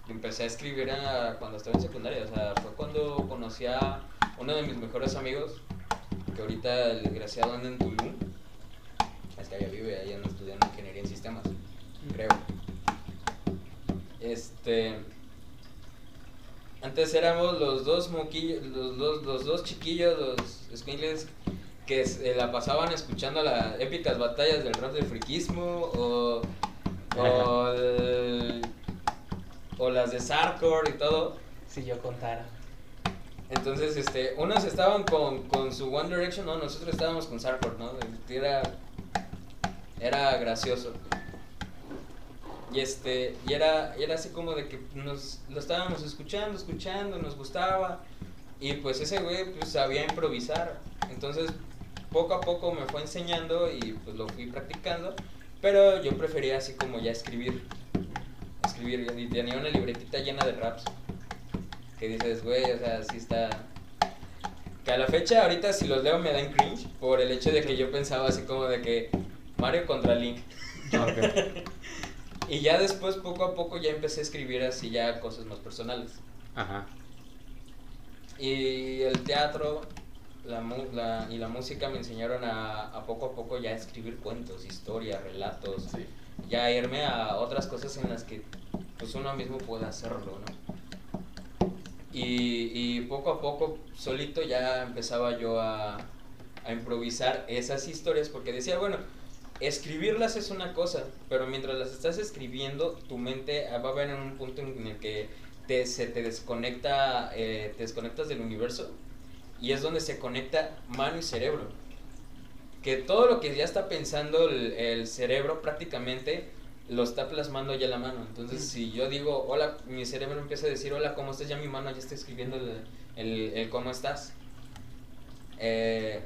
empecé a escribir a- cuando estaba en secundaria, o sea, fue cuando conocí a uno de mis mejores amigos, que ahorita el desgraciado anda en Tulum. Es que allá vive, ahí anda estudiando ingeniería en sistemas, creo. Este. Antes éramos los dos moquillos, los dos, los dos chiquillos, los squinkles, que se la pasaban escuchando las épicas batallas del rap del friquismo o, o, el- o las de Sarkor y todo. Si yo contara. Entonces, este, unos estaban con, con su One Direction, no, nosotros estábamos con Sarkor, ¿no? Era, era gracioso. Y este, y era, era así como de que nos lo estábamos escuchando, escuchando, nos gustaba. Y pues ese güey pues sabía improvisar. Entonces, poco a poco me fue enseñando y pues lo fui practicando. Pero yo prefería así como ya escribir. Escribir, y tenía una libretita llena de raps. Que dices, güey, o sea, sí está... Que a la fecha, ahorita si los leo me dan cringe por el hecho de que yo pensaba así como de que Mario contra Link. Y ya después, poco a poco, ya empecé a escribir así ya cosas más personales. Ajá. Y el teatro la, la- y la música me enseñaron a, a poco a poco ya escribir cuentos, historias, relatos. Sí. Ya irme a otras cosas en las que pues uno mismo puede hacerlo, ¿no? Y, y poco a poco, solito ya empezaba yo a, a improvisar esas historias porque decía, bueno, escribirlas es una cosa, pero mientras las estás escribiendo, tu mente va a haber en un punto en el que te, se te desconecta, eh, te desconectas del universo y es donde se conecta mano y cerebro. Que todo lo que ya está pensando el, el cerebro prácticamente lo está plasmando ya la mano. Entonces, si yo digo, hola, mi cerebro empieza a decir, hola, ¿cómo estás? Ya mi mano ya está escribiendo el, el, el cómo estás. Eh,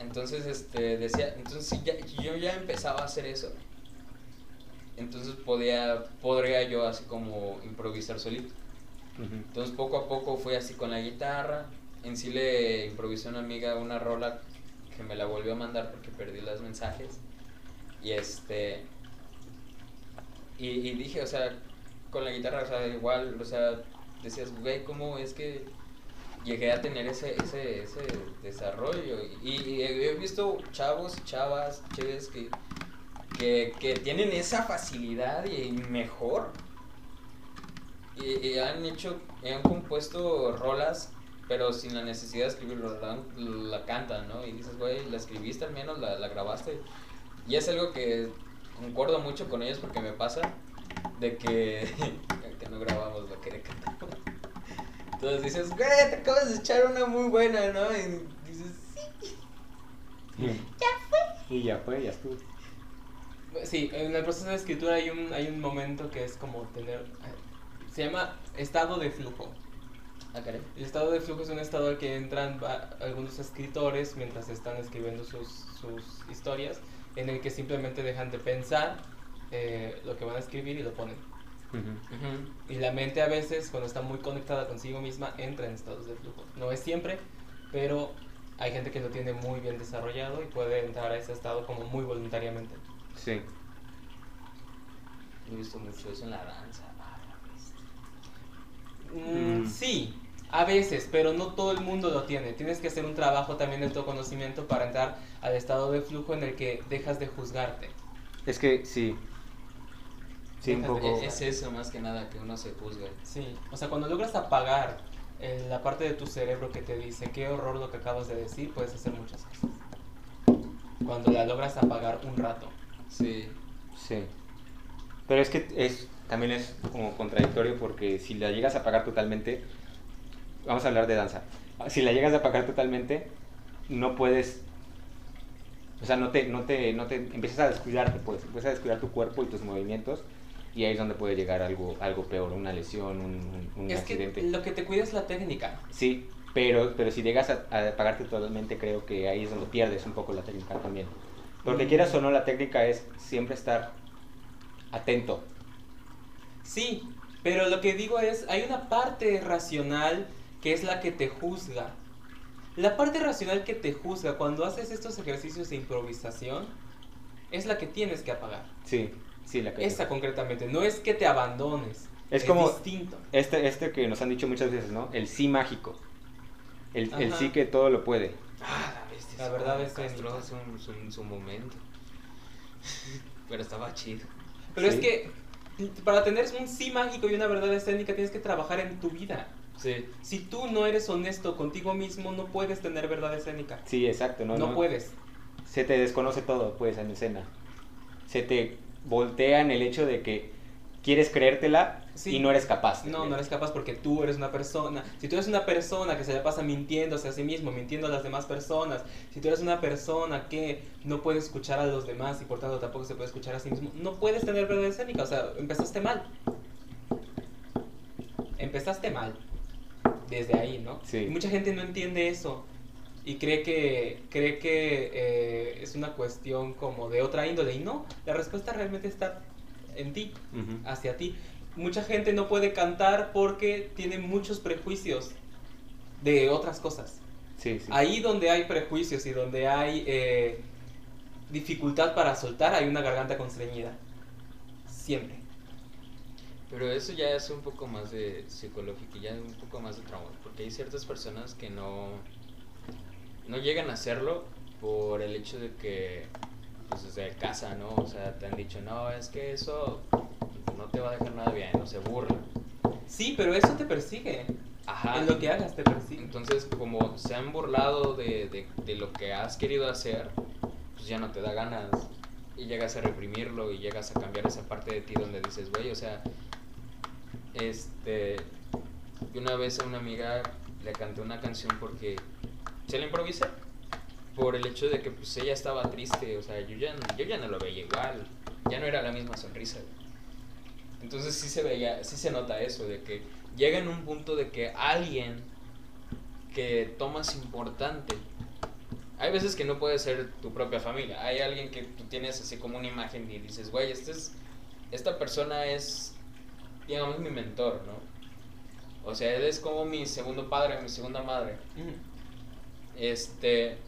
entonces, este, decía, entonces si ya, yo ya empezaba a hacer eso. Entonces podía, podría yo así como improvisar solito. Entonces poco a poco fui así con la guitarra. En sí le improvisé a una amiga una rola que me la volvió a mandar porque perdí los mensajes. Y este. Y, y dije, o sea, con la guitarra, o sea, igual, o sea, decías, güey, ¿cómo es que llegué a tener ese, ese, ese desarrollo? Y, he visto chavos y chavas, chéves que, que, tienen esa facilidad y mejor y, han hecho, han compuesto rolas pero sin la necesidad de escribirlo, la, la cantan, ¿no? Y dices, güey, la escribiste al menos, la, la grabaste. Y es algo que concuerdo mucho con ellos porque me pasa de que, que no grabamos lo que cantamos. Entonces dices, güey, te acabas de echar una muy buena, ¿no? Y dices, sí. Y ya fue, ya estuvo. Sí, en el proceso de escritura hay un, hay un momento que es como tener... Se llama estado de flujo. Ah. El estado de flujo es un estado al que entran va- algunos escritores mientras están escribiendo sus, sus historias, en el que simplemente dejan de pensar eh, lo que van a escribir y lo ponen. Y la mente a veces, cuando está muy conectada consigo misma, entra en estados de flujo. No es siempre, pero hay gente que lo tiene muy bien desarrollado y puede entrar a ese estado como muy voluntariamente. Sí. He visto mucho eso en la danza. Ah. Mm, Mm. Sí, a veces, pero no todo el mundo lo tiene. Tienes que hacer un trabajo también de autoconocimiento para entrar al estado de flujo en el que dejas de juzgarte. Es que sí. Sí, un poco. E- Es eso más que nada que uno se juzga. Sí, o sea, cuando logras apagar eh, la parte de tu cerebro que te dice qué horror lo que acabas de decir, puedes hacer muchas cosas. Cuando la logras apagar un rato. Sí. Sí. Pero es que es, también es como contradictorio porque si la llegas a apagar totalmente, vamos a hablar de danza, si la llegas a apagar totalmente, no puedes, o sea, no te, no te, no te, empiezas a descuidarte, pues, empiezas a descuidar tu cuerpo y tus movimientos y ahí es donde puede llegar algo, algo peor, una lesión, un, que accidente. lo que te cuida es la técnica. Sí, pero, pero si llegas a, a apagarte totalmente, creo que ahí es donde pierdes un poco la técnica también. Porque Mm. quieras o no, la técnica es siempre estar atento. Sí, pero lo que digo es, hay una parte racional que es la que te juzga. La parte racional que te juzga cuando haces estos ejercicios de improvisación es la que tienes que apagar. Sí, sí, la que Esa concretamente, no es que te abandones. Es como- distinto. Este, este que nos han dicho muchas veces, ¿no? El sí mágico. El, sí que todo lo puede. Ah, la bestia. La verdad es que- hace un- su, su momento. Pero estaba chido. Pero Sí. es que para tener un sí mágico y una verdad escénica tienes que trabajar en tu vida. Sí. Si tú no eres honesto contigo mismo, no puedes tener verdad escénica. Sí, exacto. No, No, no, puedes. Se te desconoce todo, pues, en escena. Se te voltea en el hecho de que quieres creértela Sí. y no eres capaz. No, no eres capaz porque tú eres una persona. Si tú eres una persona que se le pasa mintiéndose a sí mismo, mintiendo a las demás personas, si tú eres una persona que no puede escuchar a los demás y por tanto tampoco se puede escuchar a sí mismo, no puedes tener verdad escénica. O sea, empezaste mal. Empezaste mal. Desde ahí, ¿no? Sí. Y mucha gente no entiende eso. Y cree que, cree que eh, es una cuestión como de otra índole. Y no, la respuesta realmente está en ti hacia ti. Mucha gente no puede cantar porque tiene muchos prejuicios de otras cosas. Sí, sí. Ahí donde hay prejuicios y donde hay eh, dificultad para soltar, hay una garganta constreñida. Siempre. Pero eso ya es un poco más de psicológico, ya un poco más de trauma, porque hay ciertas personas que no, no llegan a hacerlo por el hecho de que, pues desde casa, ¿no? O sea, te han dicho, no, es que eso no te va a dejar nada bien, no se burla. Sí, pero eso te persigue. Ajá. En lo que hagas te persigue. Entonces, como se han burlado de, de, de lo que has querido hacer, pues ya no te da ganas. Y llegas a reprimirlo y llegas a cambiar esa parte de ti donde dices, güey, o sea, este. Yo una vez a una amiga le canté una canción porque se la improvisé. Por el hecho de que pues ella estaba triste, o sea, yo ya, yo ya no lo veía igual. Ya no era la misma sonrisa. Entonces sí se veía, sí se nota eso, de que llega en un punto de que alguien que tomas importante. Hay veces que no puede ser tu propia familia. Hay alguien que tú tienes así como una imagen y dices, güey, este es, esta persona es, digamos, mi mentor, ¿no? O sea, él es como mi segundo padre, mi segunda madre. Ujú. Este.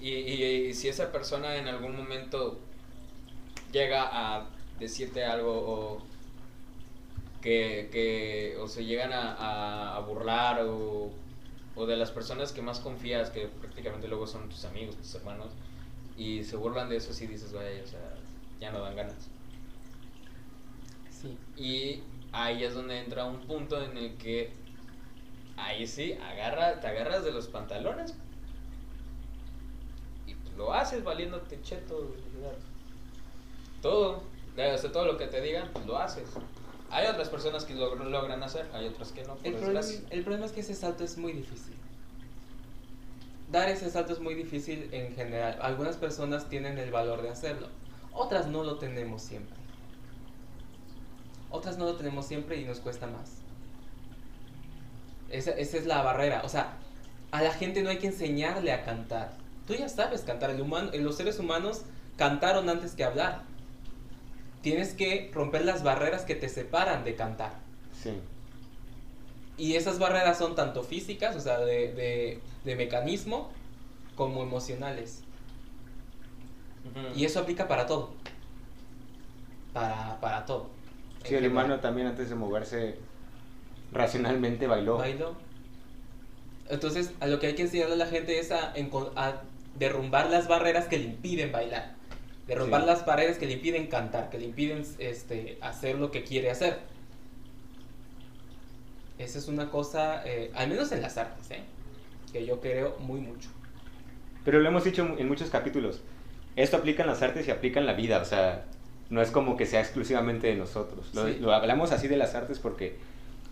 Y, y- y si esa persona en algún momento llega a decirte algo o que, que o se llegan a, a- a burlar o, o de las personas que más confías, que prácticamente luego son tus amigos, tus hermanos, y se burlan de eso, sí dices, güey, o sea, ya no dan ganas. Sí. Y ahí es donde entra un punto en el que ahí sí, agarra, te agarras de los pantalones y lo haces valiéndote cheto. Todo, o sea, todo lo que te digan, pues, lo haces. Hay otras personas que lo logran hacer, hay otras que no. El problema, el problema es que ese salto es muy difícil. Dar ese salto es muy difícil en general. Algunas personas tienen el valor de hacerlo, otras no lo tenemos siempre. Otras no lo tenemos siempre y nos cuesta más. Esa, esa es la barrera. O sea, a la gente no hay que enseñarle a cantar. Tú ya sabes cantar. El humano, los seres humanos cantaron antes que hablar. Tienes que romper las barreras que te separan de cantar. Sí. Y esas barreras son tanto físicas, o sea, de, de, de mecanismo, como emocionales. Y eso aplica para todo. Para, para todo. Sí, el humano también antes de moverse racionalmente bailó. Bailo. Entonces, a lo que hay que enseñarle a la gente es a, derrumbar las barreras que le impiden bailar. Derrumbar Sí. las barreras que le impiden cantar, que le impiden este, hacer lo que quiere hacer. Esa es una cosa, eh, al menos en las artes, ¿eh? que yo creo muy mucho. Pero lo hemos dicho en muchos capítulos. Esto aplica en las artes y aplica en la vida. O sea, no es como que sea exclusivamente de nosotros. Lo, Sí. lo hablamos así de las artes porque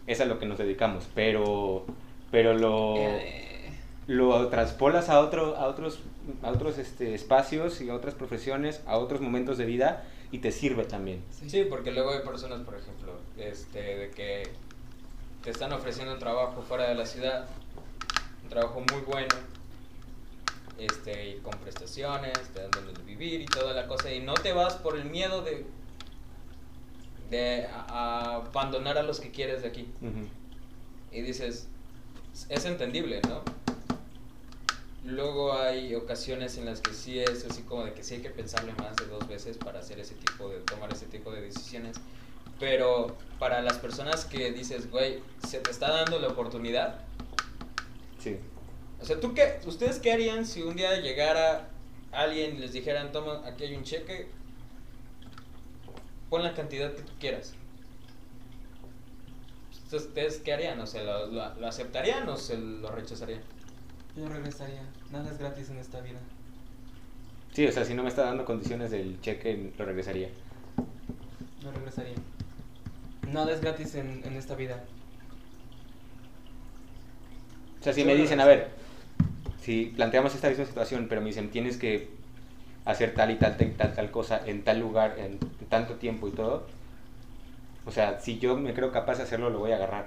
es a lo que nos dedicamos. Pero, pero lo, Eh, lo traspolas a, otro, a otros, a otros este, espacios y a otras profesiones, a otros momentos de vida y te sirve también. sí. Sí, porque luego hay personas, por ejemplo, este, de que te están ofreciendo un trabajo fuera de la ciudad, un trabajo muy bueno, este, y con prestaciones, te dan donde vivir y toda la cosa, y no te vas por el miedo de, de a- a abandonar a los que quieres de aquí. Y dices, es entendible, ¿no? Luego hay ocasiones en las que sí es así como de que sí hay que pensarle más de dos veces para hacer ese tipo de, tomar ese tipo de decisiones. Pero para las personas que dices, güey, se te está dando la oportunidad. Sí. O sea, ¿tú qué, ¿ustedes qué harían si un día llegara alguien y les dijeran, toma, aquí hay un cheque, pon la cantidad que tú quieras? Entonces, ¿Ustedes qué harían? O sea, ¿lo, lo- lo aceptarían o se lo rechazarían? Yo regresaría. Nada es gratis en esta vida. Sí, o sea, si no me está dando condiciones del cheque, lo regresaría. No regresaría. Nada es gratis en, en esta vida. O sea, si Yo me lo dicen, a ver, si planteamos esta misma situación, pero me dicen, tienes que hacer tal y tal, tal, tal, tal cosa en tal lugar, en tanto tiempo y todo, o sea, si yo me creo capaz de hacerlo, lo voy a agarrar.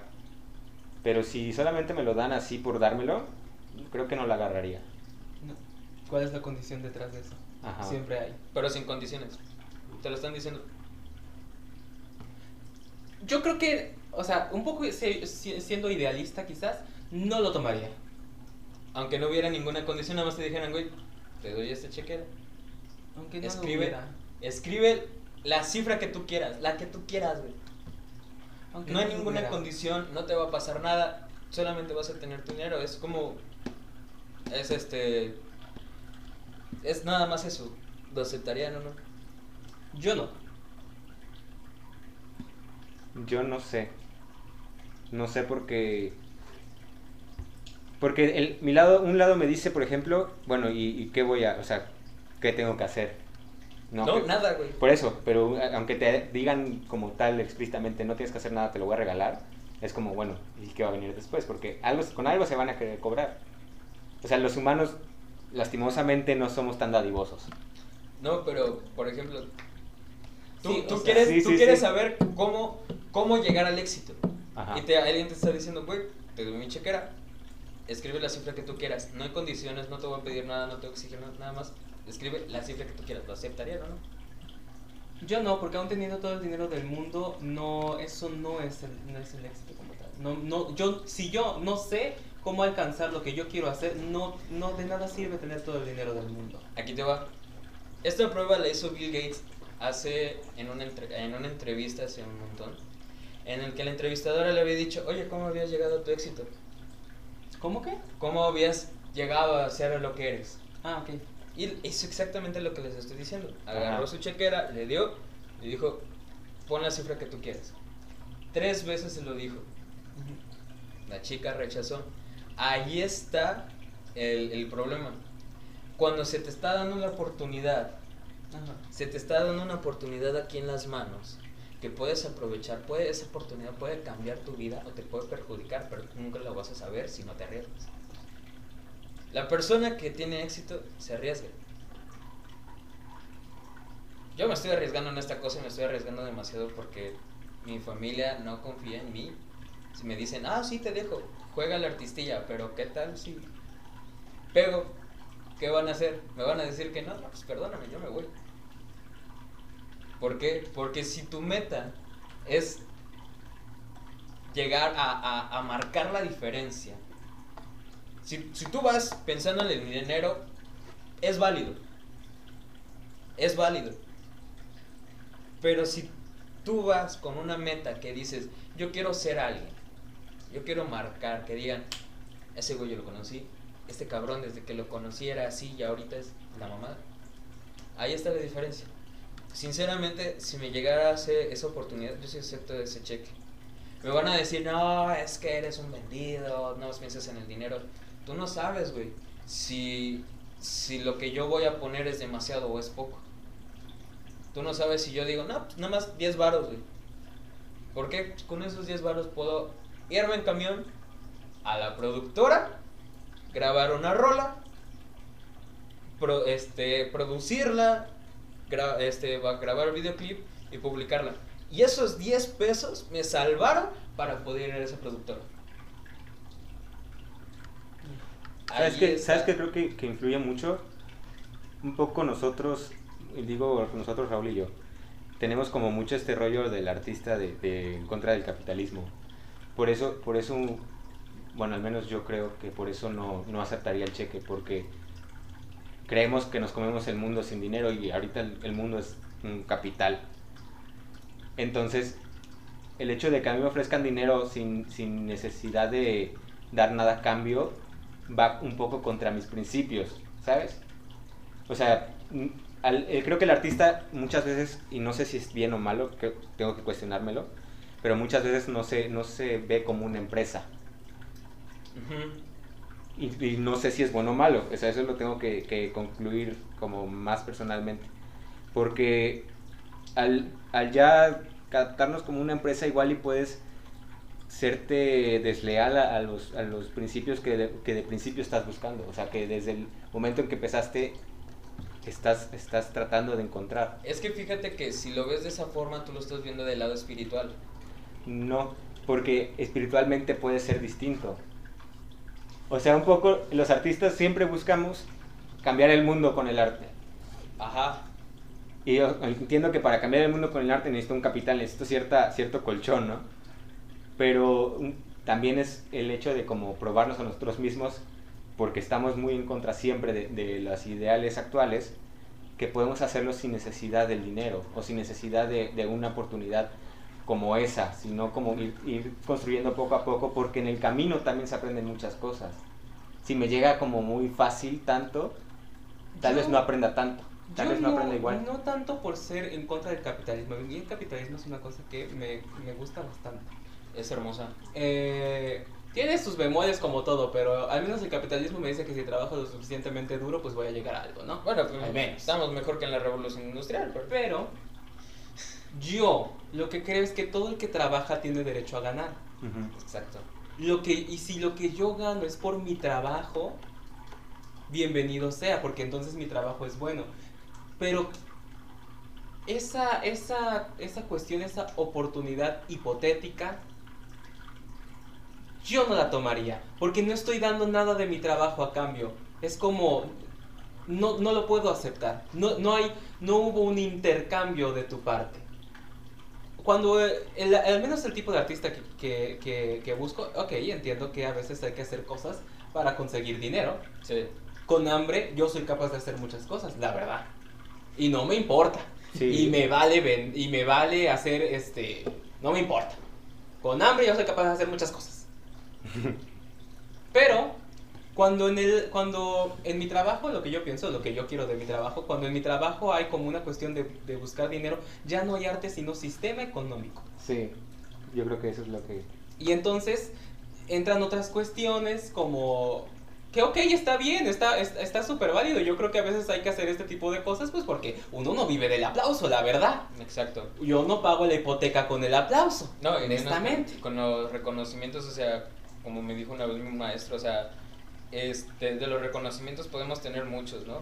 Pero si solamente me lo dan así por dármelo, creo que no lo agarraría. No. ¿Cuál es la condición detrás de eso? Ajá. Siempre hay. Pero sin condiciones. Te lo están diciendo. Yo creo que, o sea, un poco siendo idealista quizás, no lo tomaría. Aunque no hubiera ninguna condición, nada más te dijeran, güey, te doy este cheque. Aunque no lo Escribe, escribe la cifra que tú quieras, la que tú quieras, güey. Aunque No hay ninguna hubiera. condición, no te va a pasar nada, solamente vas a tener tu dinero. Es como. Es este. Es nada más eso. ¿Lo aceptarían o no? Yo no. Yo no sé. No sé porque... Porque el, mi lado, un lado me dice, por ejemplo, bueno, ¿y, y qué voy a, o sea, qué tengo que hacer? No, que- nada, güey. Por eso, pero aunque te digan como tal explícitamente, no tienes que hacer nada, te lo voy a regalar, es como, bueno, ¿y qué va a venir después? Porque algo, con algo se van a querer cobrar. O sea, los humanos, lastimosamente, no somos tan dadivosos. No, pero, por ejemplo, tú, Sí, tú sea, quieres, sí, tú sí, quieres saber cómo, cómo llegar al éxito. Ajá. Y te, alguien te está diciendo, güey, te doy mi chequera, escribe la cifra que tú quieras. No hay condiciones, no te voy a pedir nada, no te voy a exigir nada más. Escribe la cifra que tú quieras. ¿Lo aceptarían o no? Yo no, porque aún teniendo todo el dinero del mundo, no, eso no es el, no es el éxito como tal. No, no, yo, si yo no sé cómo alcanzar lo que yo quiero hacer, no, no de nada sirve tener todo el dinero del mundo. Aquí te va. Esta prueba la hizo Bill Gates hace en una, en una entrevista hace un montón, en el que la entrevistadora le había dicho, oye, ¿cómo habías llegado a tu éxito? ¿Cómo que? ¿Cómo habías llegado a ser lo que eres? Ah, ok. Y hizo exactamente lo que les estoy diciendo. Agarró Ajá. su chequera, le dio y dijo, pon la cifra que tú quieras. Tres veces se lo dijo. La chica rechazó. Ahí está el, el problema. Cuando se te está dando una oportunidad, se te está dando una oportunidad aquí en las manos que puedes aprovechar, puede, esa oportunidad puede cambiar tu vida o te puede perjudicar, pero nunca lo vas a saber si no te arriesgas. La persona que tiene éxito se arriesga. Yo me estoy arriesgando en esta cosa y me estoy arriesgando demasiado porque mi familia no confía en mí. Si me dicen, ah, sí, te dejo, juega la artistilla, pero ¿qué tal si pego? ¿Qué van a hacer? ¿Me van a decir que no? No, pues perdóname, yo me voy. ¿Por qué? Porque si tu meta es llegar a, a, a marcar la diferencia, si, si tú vas pensando en el dinero, es válido. Es válido. Pero si tú vas con una meta que dices, yo quiero ser alguien, yo quiero marcar, que digan, ese güey yo lo conocí, este cabrón desde que lo conocí era así y ahorita es la mamada. Ahí está la diferencia. Sinceramente, si me llegara a hacer esa oportunidad, yo sí acepto ese cheque. Me van a decir, no, es que eres un vendido, no piensas en el dinero. Tú no sabes, güey, si, si lo que yo voy a poner es demasiado o es poco. Tú no sabes si yo digo, no, pues nada más 10 varos, güey. ¿Por qué? Pues con esos 10 varos puedo irme en camión a la productora, grabar una rola, pro- este, producirla, gra- este, grabar el videoclip y publicarla. Y esos 10 pesos me salvaron para poder ir a esa productora. ¿Sabes qué? ¿Sabes qué? Creo que, que influye mucho. Un poco nosotros, digo nosotros Raúl y yo, tenemos como mucho este rollo del artista de, de en contra del capitalismo. Por eso, por eso, bueno, al menos yo creo que por eso no, no aceptaría el cheque, porque creemos que nos comemos el mundo sin dinero y ahorita el, el mundo es un capital. Entonces, el hecho de que a mí me ofrezcan dinero sin, sin necesidad de dar nada a cambio va un poco contra mis principios, ¿sabes? O sea, al- eh, creo que el artista muchas veces, y no sé si es bien o malo, que tengo que cuestionármelo, pero muchas veces no se, no se ve como una empresa. Ujú. Y, y no sé si es bueno o malo, o sea, eso lo tengo que, que concluir como más personalmente. Porque al, al ya captarnos como una empresa igual y puedes serte desleal a, a los, a los principios que de, que de principio estás buscando. O sea, que desde el momento en que empezaste estás, estás tratando de encontrar. Es que fíjate que si lo ves de esa forma, tú lo estás viendo del lado espiritual. No, porque espiritualmente puede ser distinto. O sea, un poco los artistas siempre buscamos cambiar el mundo con el arte. Ajá. Y yo entiendo que para cambiar el mundo con el arte necesito un capital, necesito cierta, cierto colchón, ¿no? Pero mm, también es el hecho de como probarnos a nosotros mismos, porque estamos muy en contra siempre de, de los ideales actuales, que podemos hacerlo sin necesidad del dinero o sin necesidad de, de una oportunidad como esa, sino como ir, ir construyendo poco a poco, porque en el camino también se aprenden muchas cosas. Si me llega como muy fácil tanto, tal Yo- vez no aprenda tanto, tal vez no, aprenda igual. No tanto por ser en contra del capitalismo. Y el capitalismo es una cosa que me, me gusta bastante. Es hermosa. Eh, tiene sus bemoles como todo, pero al menos el capitalismo me dice que si trabajo lo suficientemente duro, pues voy a llegar a algo, ¿no? Bueno, pues Al menos. estamos mejor que en la revolución industrial. Pero... Pero yo lo que creo es que todo el que trabaja tiene derecho a ganar. Exacto. Lo que, y si lo que yo gano es por mi trabajo, bienvenido sea, porque entonces mi trabajo es bueno. Pero esa, esa, esa cuestión, esa oportunidad hipotética, yo no la tomaría, porque no estoy dando nada de mi trabajo a cambio. Es como, no, no lo puedo aceptar. No, no, hay, no hubo un intercambio de tu parte cuando eh, el- al menos el tipo de artista que, que, que, que busco, ok, entiendo que a veces hay que hacer cosas para conseguir dinero. Sí. Con hambre yo soy capaz de hacer muchas cosas, la verdad. Y no me importa. Sí. Y me vale ven- y me vale hacer este, no me importa. Con hambre yo soy capaz de hacer muchas cosas. Pero cuando en el cuando en mi trabajo lo que yo pienso, lo que yo quiero de mi trabajo, cuando en mi trabajo hay como una cuestión de, de buscar dinero, ya no hay arte sino sistema económico. Sí, yo creo que eso es lo que... Y entonces entran otras cuestiones como que ok, está bien, está está súper válido. Yo creo que a veces hay que hacer este tipo de cosas pues porque uno no vive del aplauso, la verdad. Exacto. Yo no pago la hipoteca con el aplauso, No, honestamente. menos Con los reconocimientos, o sea, como me dijo una vez mi maestro, o sea, este, de los reconocimientos podemos tener muchos, ¿no?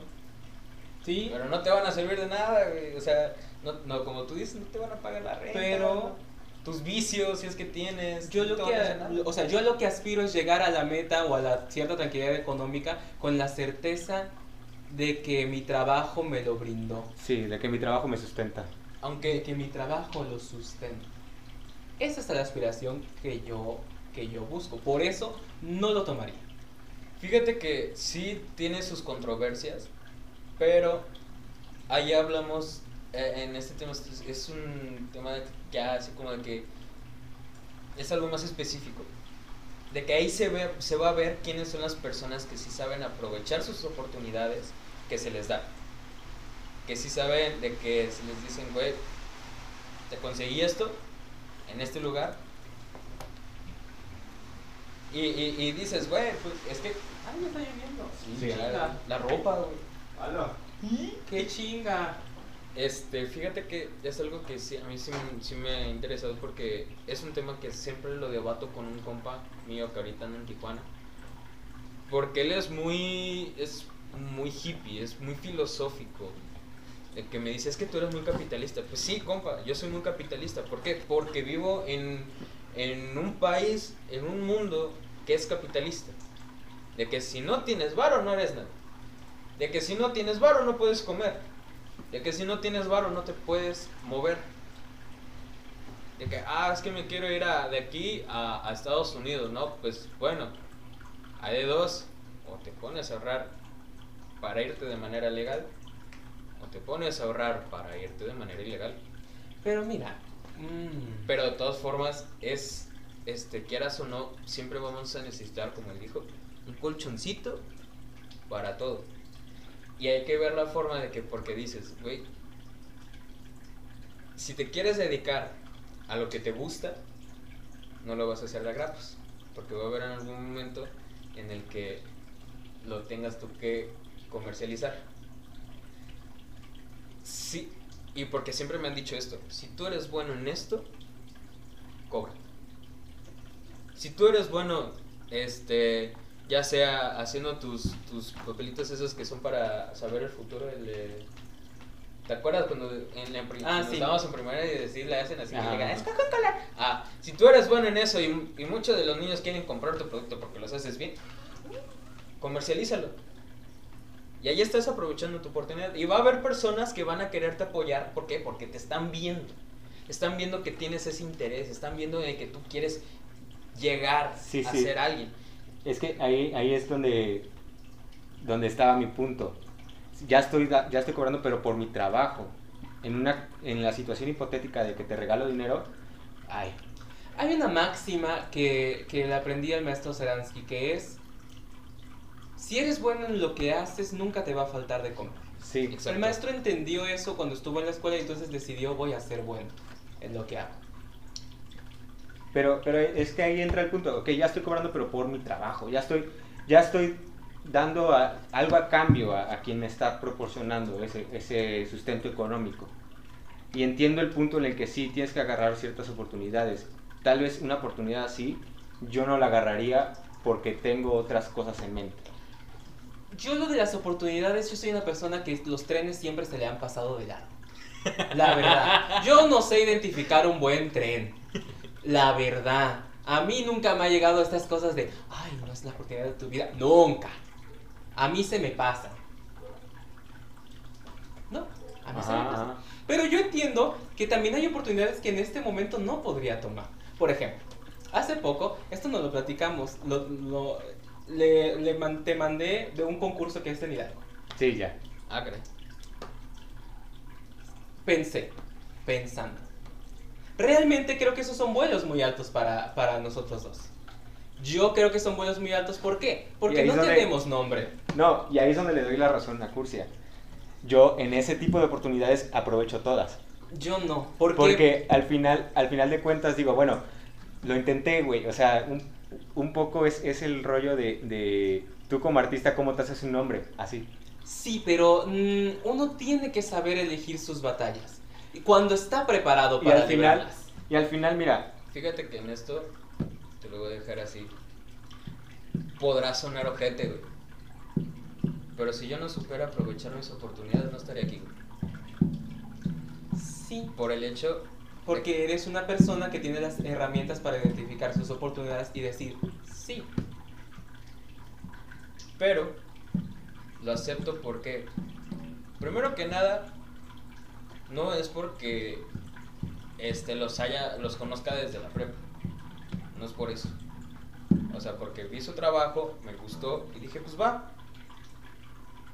Sí, Pero no te van a servir de nada, güey. O sea, no, no, como tú dices, no te van a pagar la renta. Pero- Tus vicios, si es que tienes. yo lo que, a o sea, yo lo que aspiro es llegar a la meta o a la cierta tranquilidad económica con la certeza de que mi trabajo me lo brindó. Sí, de que mi trabajo me sustenta. de Aunque, que mi trabajo lo sustenta. Esa es la aspiración que yo, que yo busco. Por eso no lo tomaría. fíjate que sí tiene sus controversias, pero ahí hablamos, eh, en este tema, es- un tema ya así como de que es algo más específico. De que ahí se, ve, se va a ver quiénes son las personas que sí saben aprovechar sus oportunidades que se les da. Que sí saben de que se les dicen, güey, te conseguí esto en este lugar. Y, y, y dices, güey, pues es que Ay, me está lloviendo. Sí, la, la ropa, güey. ¡Qué chinga! Este, fíjate que es algo que sí, a mí sí, me- sí me ha interesado porque es un tema que siempre lo debato con un compa mío que ahorita anda en Tijuana. Porque él es muy, es muy hippie, es muy filosófico. El que me dice, es que tú eres muy capitalista. Pues sí, compa, yo soy muy capitalista. ¿Por qué? Porque vivo en, en un país, en un mundo que es capitalista. De que si no tienes varo no eres nada. De que si no tienes varo no puedes comer. De que si no tienes varo no te puedes mover. De que, ah, es que me quiero ir a- de aquí a, a Estados Unidos, ¿no? Pues bueno, hay de dos. O te pones a ahorrar para irte de manera legal. O te pones a ahorrar para irte de manera ilegal. Pero mira. mm, Pero de todas formas, es, este, quieras o no, siempre vamos a necesitar, como él dijo, un colchoncito para todo. Y hay que ver la forma de que, porque dices, güey, si te quieres dedicar a lo que te gusta, no lo vas a hacer de grapas. Porque va a haber en algún momento en el que lo tengas tú que comercializar. Sí, y porque siempre me han dicho esto, si tú eres bueno en esto, cobra. Si tú eres bueno, este, ya sea haciendo tus, tus papelitos esos que son para saber el futuro, el de- ¿Te acuerdas cuando en la prim- Ah, sí. estábamos en primaria y decir, le hacen así, y Ajá. le ganas Coca-Cola? Ah, si tú eres bueno en eso y, y muchos de los niños quieren comprar tu producto porque los haces bien, comercialízalo. Y ahí estás aprovechando tu oportunidad. Y va a haber personas que van a quererte apoyar. ¿Por qué? Porque te están viendo. Están viendo que tienes ese interés. Están viendo de que tú quieres llegar Sí, a sí. ser alguien. Es que ahí, ahí es donde, donde estaba mi punto. Ya estoy, ya estoy cobrando, pero por mi trabajo. En, una, en la situación hipotética de que te regalo dinero, ay, Hay una máxima que, que le aprendí al maestro Seransky que es: si eres bueno en lo que haces, nunca te va a faltar de comer. sí. El maestro entendió eso cuando estuvo en la escuela y entonces decidió: voy a ser bueno en lo que hago. Pero, pero es que ahí entra el punto, ok, ya estoy cobrando, pero por mi trabajo, ya estoy, ya estoy dando a- algo a cambio a, a quien me está proporcionando ese, ese sustento económico. Y entiendo el punto en el que sí tienes que agarrar ciertas oportunidades. Tal vez una oportunidad así, yo no la agarraría porque tengo otras cosas en mente. Yo lo de las oportunidades, yo soy una persona que los trenes siempre se le han pasado de lado. La verdad. Yo no sé identificar un buen tren. La verdad. A mí nunca me ha llegado estas cosas de, ay, no es la oportunidad de tu vida. Nunca. A mí se me pasa. No, a mí se me pasa. ajá. Pero yo entiendo que también hay oportunidades que en este momento no podría tomar. Por ejemplo, hace poco, esto nos lo platicamos, lo, lo- le, le man- te mandé de un concurso que es en Hidalgo. Sí, ya. Ah. Pensé, pensando. Realmente creo que esos son vuelos muy altos para, para nosotros dos. Yo creo que son vuelos muy altos, ¿por qué? Porque no donde- tenemos nombre. No, y ahí es donde le doy la razón a Cursia. Yo en ese tipo de oportunidades aprovecho todas. Yo no. ¿Por qué? Porque al final, al final de cuentas digo, bueno, lo intenté, güey. O sea, un, un poco es, es el rollo de, de tú como artista, ¿cómo te haces un nombre? Así. Sí, pero mm, uno tiene que saber elegir sus batallas. Y cuando está preparado Y para al final, y al final, mira, Fíjate que en esto te lo voy a dejar así. Podrá sonar ojete, güey. Pero si yo no supiera aprovechar mis oportunidades, no estaría aquí, güey. Sí, Por el hecho. porque eres una persona que tiene las herramientas para identificar sus oportunidades y decir, sí. Pero lo acepto porque, primero que nada, no es porque este los haya, los conozca desde la prepa. No es por eso. O sea, porque vi su trabajo, me gustó y dije, pues va.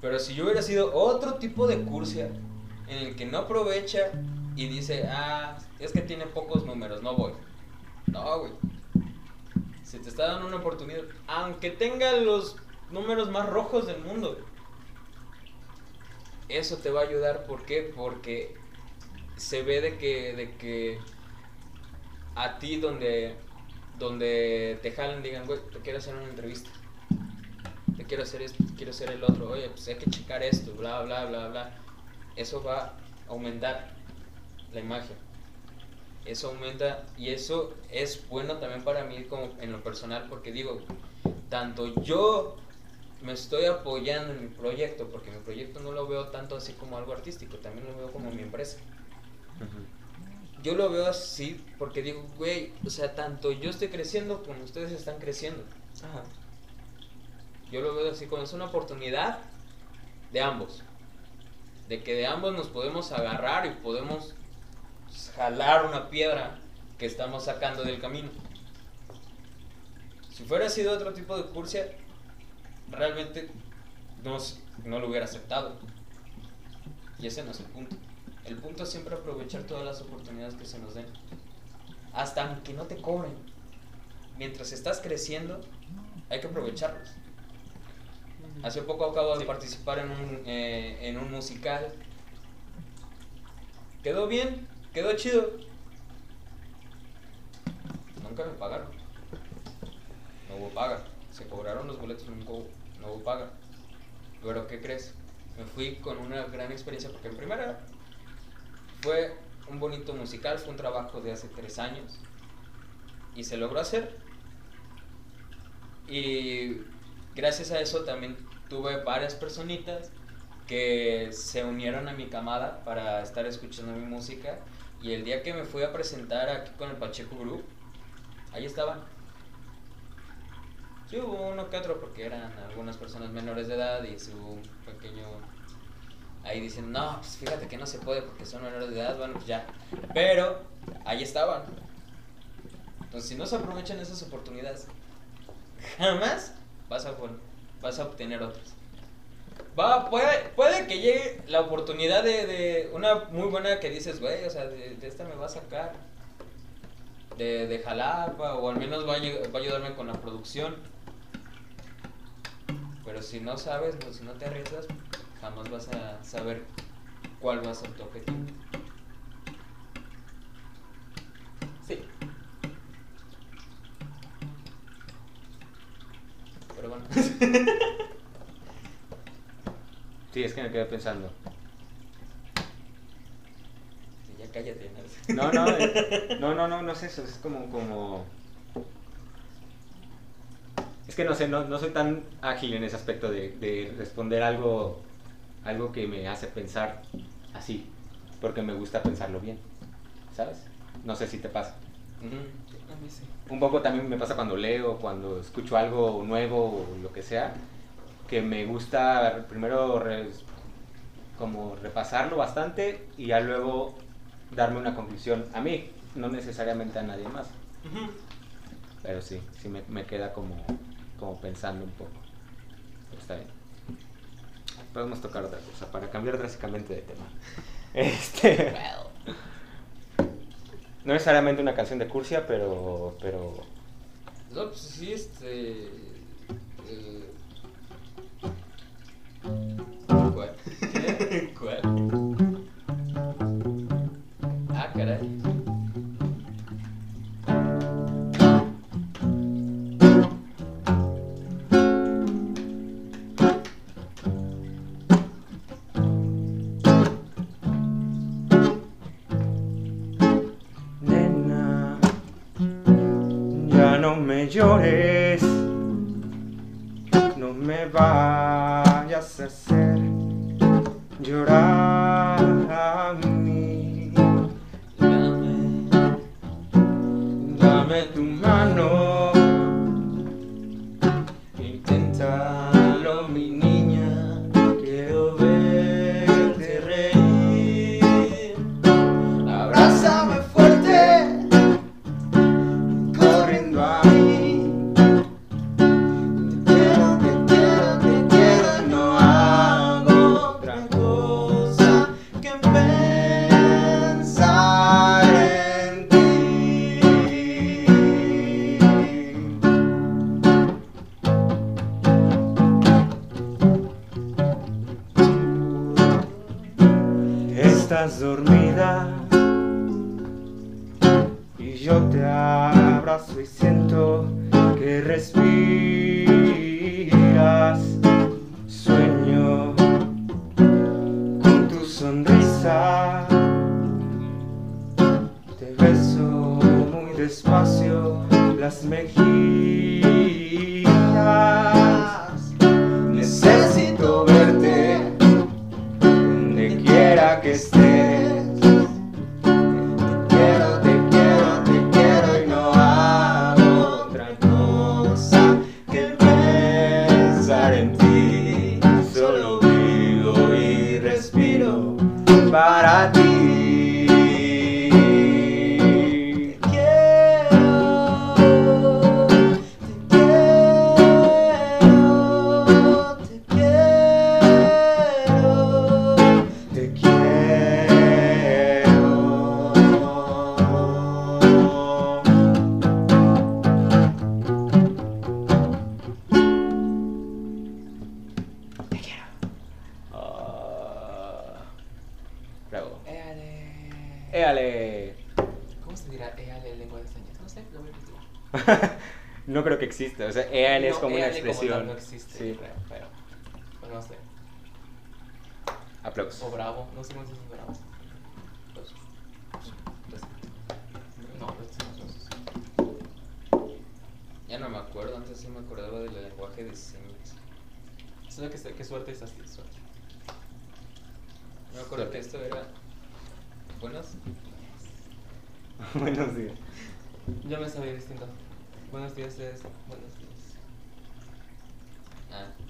Pero si yo hubiera sido otro tipo de cursia en el que no aprovecha y dice, ah, es que tiene pocos números, no voy. No, güey. Se te está dando una oportunidad, aunque tenga los números más rojos del mundo. Eso te va a ayudar, ¿por qué? Porque se ve de que, de que a ti donde, donde te jalen digan, güey, te quiero hacer una entrevista. Te quiero hacer esto, quiero hacer el otro. Oye, pues hay que checar esto, bla, bla, bla, bla. Eso va a aumentar la imagen. Eso aumenta y eso es bueno también para mí como en lo personal porque digo, tanto yo me estoy apoyando en mi proyecto, porque mi proyecto no lo veo tanto así como algo artístico, también lo veo como mi empresa. Yo lo veo así porque digo, güey, o sea, tanto yo estoy creciendo como ustedes están creciendo. Ajá. Yo lo veo así como es una oportunidad de ambos. De que de ambos nos podemos agarrar y podemos jalar una piedra que estamos sacando del camino. Si fuera sido otro tipo de cursia, realmente no lo hubiera aceptado. Y ese no es el punto. El punto es siempre aprovechar todas las oportunidades que se nos den. Hasta aunque no te cobren. Mientras estás creciendo, hay que aprovecharlos. Hace poco acabo de Sí. participar en un, eh, en un musical. Quedó bien, quedó chido. Nunca me pagaron. No hubo paga. Se cobraron los boletos, nunca hubo, no hubo paga. Pero ¿qué crees? Me fui con una gran experiencia porque en primera fue un bonito musical, fue un trabajo de hace tres años y se logró hacer. Y gracias a eso también tuve varias personitas que se unieron a mi camada para estar escuchando mi música. Y el día que me fui a presentar aquí con el Pacheco Group, ahí estaban. Sí, hubo uno que otro porque eran algunas personas menores de edad y su pequeño. Ahí dicen, no, pues fíjate que no se puede porque son menores de edad, bueno, pues ya. Pero ahí estaban. Entonces, si no se aprovechan esas oportunidades, jamás vas a, vas a obtener otras. Va, puede, puede que llegue la oportunidad de, de una muy buena que dices, güey, o sea, de, esta me va a sacar. De, de Jalapa, o al menos va a, va a ayudarme con la producción. Pero si no sabes, pues, si no te arriesgas, jamás vas a saber cuál va a ser tu objetivo. Sí. Pero bueno. Sí, es que me quedé pensando. Ya cállate. ¿no? No, no, no, no, no, no es eso, es como, como... Es que no sé, no, no soy tan ágil en ese aspecto de, de responder algo, algo que me hace pensar así, porque me gusta pensarlo bien, ¿sabes? No sé si te pasa. A mí sí. Un poco también me pasa cuando leo, cuando escucho algo nuevo o lo que sea, que me gusta primero res- como repasarlo bastante y ya luego darme una conclusión a mí, no necesariamente a nadie más. Pero sí, sí me, me queda como, como pensando un poco. Pero está bien. Podemos tocar otra cosa para cambiar drásticamente de tema. Este, no necesariamente una canción de Cursia, pero, pero No, pues sí, este. eh, ¿Cuál? ¿Cuál? Ah, caray. Respiras. Sueño con tu sonrisa. Te beso muy despacio las mejillas.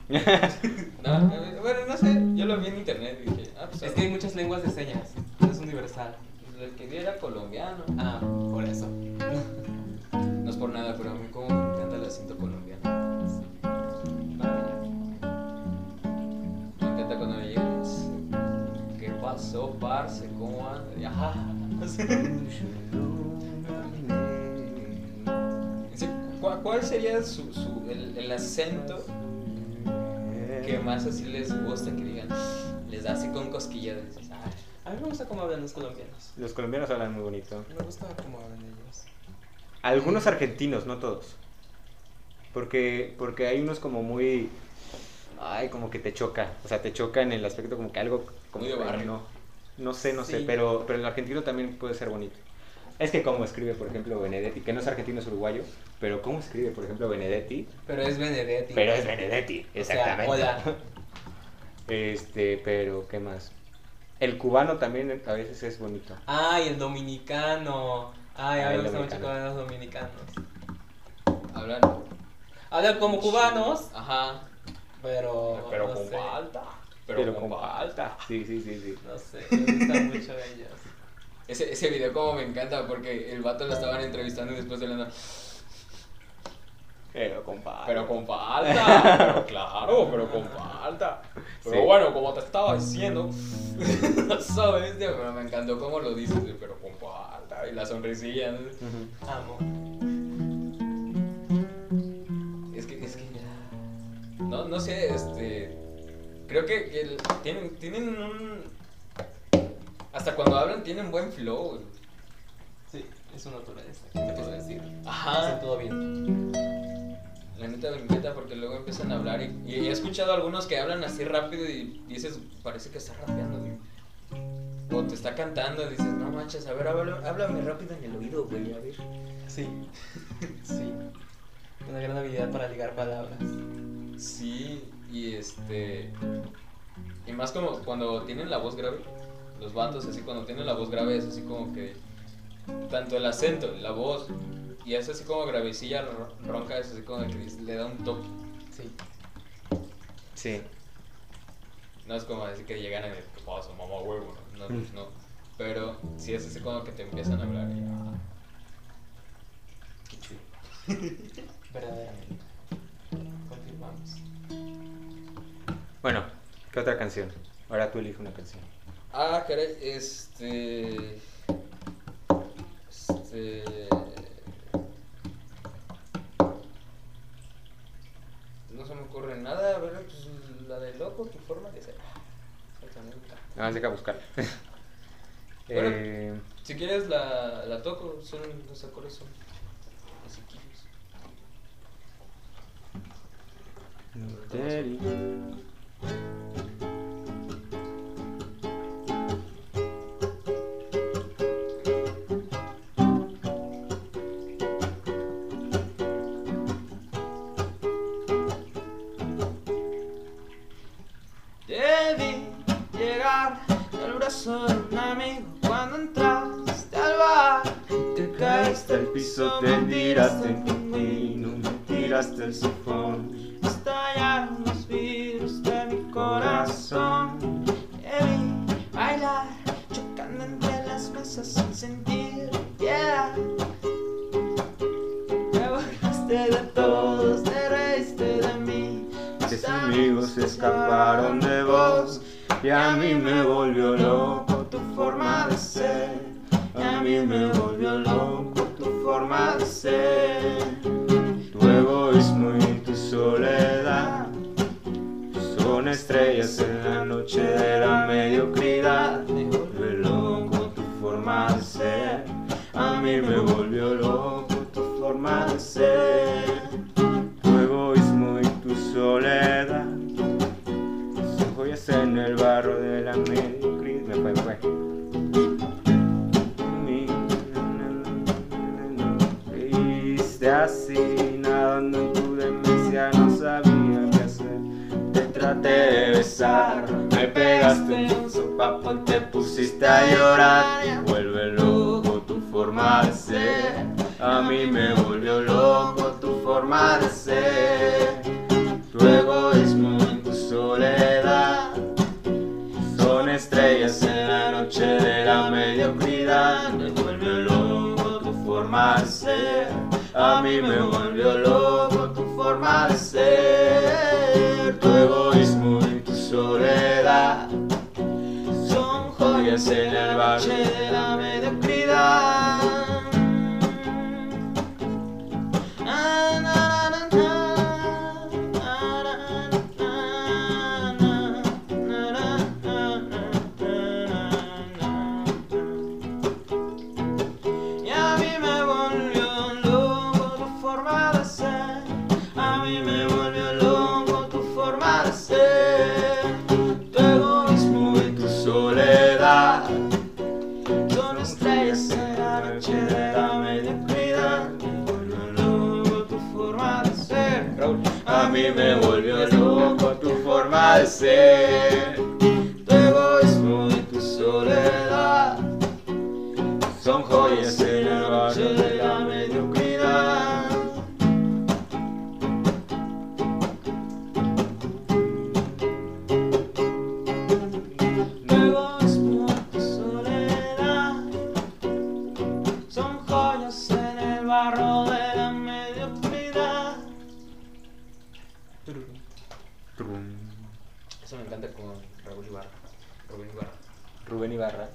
No, bueno, no sé. Yo lo vi en internet y dije, ah, pues Es que hay muchas lenguas de señas, no es universal. El que vi era colombiano. Ah, por eso. No es por nada, pero a mí como me encanta el acento colombiano. Me encanta cuando me llegas. ¿Qué pasó, parce? ¿Cómo anda? Y, Ajá. Sí, ¿cu- ¿Cuál sería su, su- el, el acento que más así les gusta que digan? Les da así con cosquillas. A mí me gusta cómo hablan los colombianos. Los colombianos hablan muy bonito. Me gusta cómo hablan ellos. Algunos argentinos, no todos. Porque, porque hay unos como muy... Ay, como que te choca. O sea, te choca en el aspecto como que algo... Como Muy de barrio. No, no sé, no sé. Pero, pero el argentino también puede ser bonito. Es que como escribe, por ejemplo, Benedetti, que no es argentino, es uruguayo. Pero cómo escribe, por ejemplo, Benedetti. Pero es Benedetti. Pero es Benedetti, O sea, exactamente. hola. Este, pero, ¿qué más? El cubano también a veces es bonito. Ay, el dominicano. Ay, a Ah, mí el me gusta mucho cómo los dominicanos. Hablan. Hablan como cubanos, Ajá. pero. Pero no con sé. falta. Pero, Pero, con falta. Sí, sí, sí, sí. No sé, me gustan mucho ellos. Ese, ese video como me encanta porque el vato lo estaban entrevistando y después de la nada, Pero con falta. Pero con falta. pero claro, pero con falta. Pero Sí. bueno, como te estaba diciendo, ¿sabes? Pero me encantó cómo lo dices, pero con falta. Y la sonrisilla. ¿no? Amo. Es que, es que. No, no sé, este. Creo que, que el- tienen, tienen un. Hasta cuando hablan tienen buen flow. güey. Sí, es una naturaleza. ¿Qué te puedo decir? Ajá. Hacen todo bien. La neta me encanta porque luego empiezan a hablar y, y he escuchado algunos que hablan así rápido y dices, parece que está rapeando, güey. O te está cantando y dices, no manches, a ver, háblame, háblame rápido en el oído, güey, a ver. Sí. Sí. Una gran habilidad para ligar palabras. Sí, y este. Y más como cuando tienen la voz grave, los vatos así cuando tienen la voz grave es así como que. Tanto el acento, la voz, y es así como gravecilla ro- ronca, es así como que le da un toque. Sí. Sí. No es como decir que llegan en el que pasa, mamá huevo, no, no, Mm. no. Pero sí es así como que te empiezan a hablar y. ah, qué chulo. Verdaderamente. Confirmamos. Bueno, ¿qué otra canción? Ahora tú elige una canción. Ah, caray, este. Este. No se me ocurre nada, a ver, pues la de loco, tu forma de ser. Más deja buscar. Bueno. eh, Si quieres la, la toco, son los acordes son basiquillos. Teri. Caíste al piso, te tiraste en pingüino, me tiraste el sifón. Estallaron los vidrios de mi corazón. Debí bailar, chocando entre las mesas sin sentir piedad. Me burlaste de todos, te reíste de mí. Tus amigos se escaparon de vos y a mí me volvió loco tu forma de ser. Y a mí me volvió Tu egoísmo y tu soledad son estrellas en la noche de la mediocridad. Me volvió loco tu forma de ser. A mí me volvió loco tu forma de ser. Tu egoísmo y tu soledad son joyas en el barro Te traté de besar, me pegaste un sopapo y te pusiste a llorar. Vuelve loco tu forma de ser, a mí me volvió loco tu forma de ser. Tu egoísmo y tu soledad son estrellas en la noche de la mediocridad. Me volvió loco tu forma de ser. A mí me volvió loco tu forma de ser. Tu egoísmo y tu soledad son joyas en el barrio de la mediocridad. Tu forma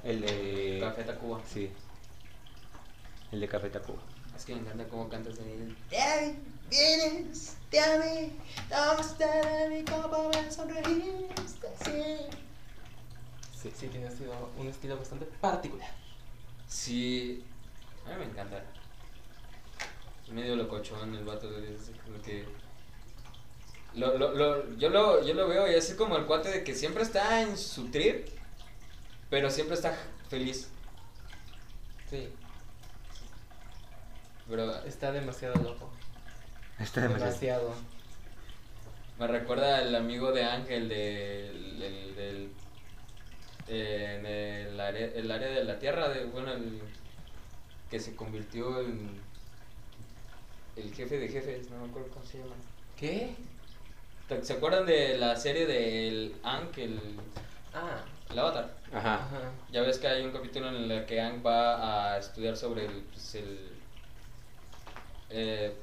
el de. Café Tacuba. Sí. El de Café Tacuba. Es que me encanta cómo cantas en él. Te vienes de a mí, tomaste de mi copa, me sonreíste, sí. Sí, sí, tiene un estilo, un estilo bastante particular. Sí, a mí me encanta. Es medio locochón el vato, como que... Lo, lo, lo, yo, lo, yo lo veo y así como el cuate de que siempre está en su trip, pero siempre está feliz. Sí, Pero está demasiado loco. Está demasiado. Demasiado. Me recuerda al amigo de Ángel del, del, del- eh, en el área, el área de la Tierra, de, bueno, el que se convirtió en el jefe de jefes, no me acuerdo cómo se llama. ¿Qué? ¿Te- ¿Se acuerdan de la serie del Aang, el, Ah, el avatar? Ajá. ajá. Ya ves que hay un capítulo en el que Aang va a estudiar sobre el, pues, el, eh,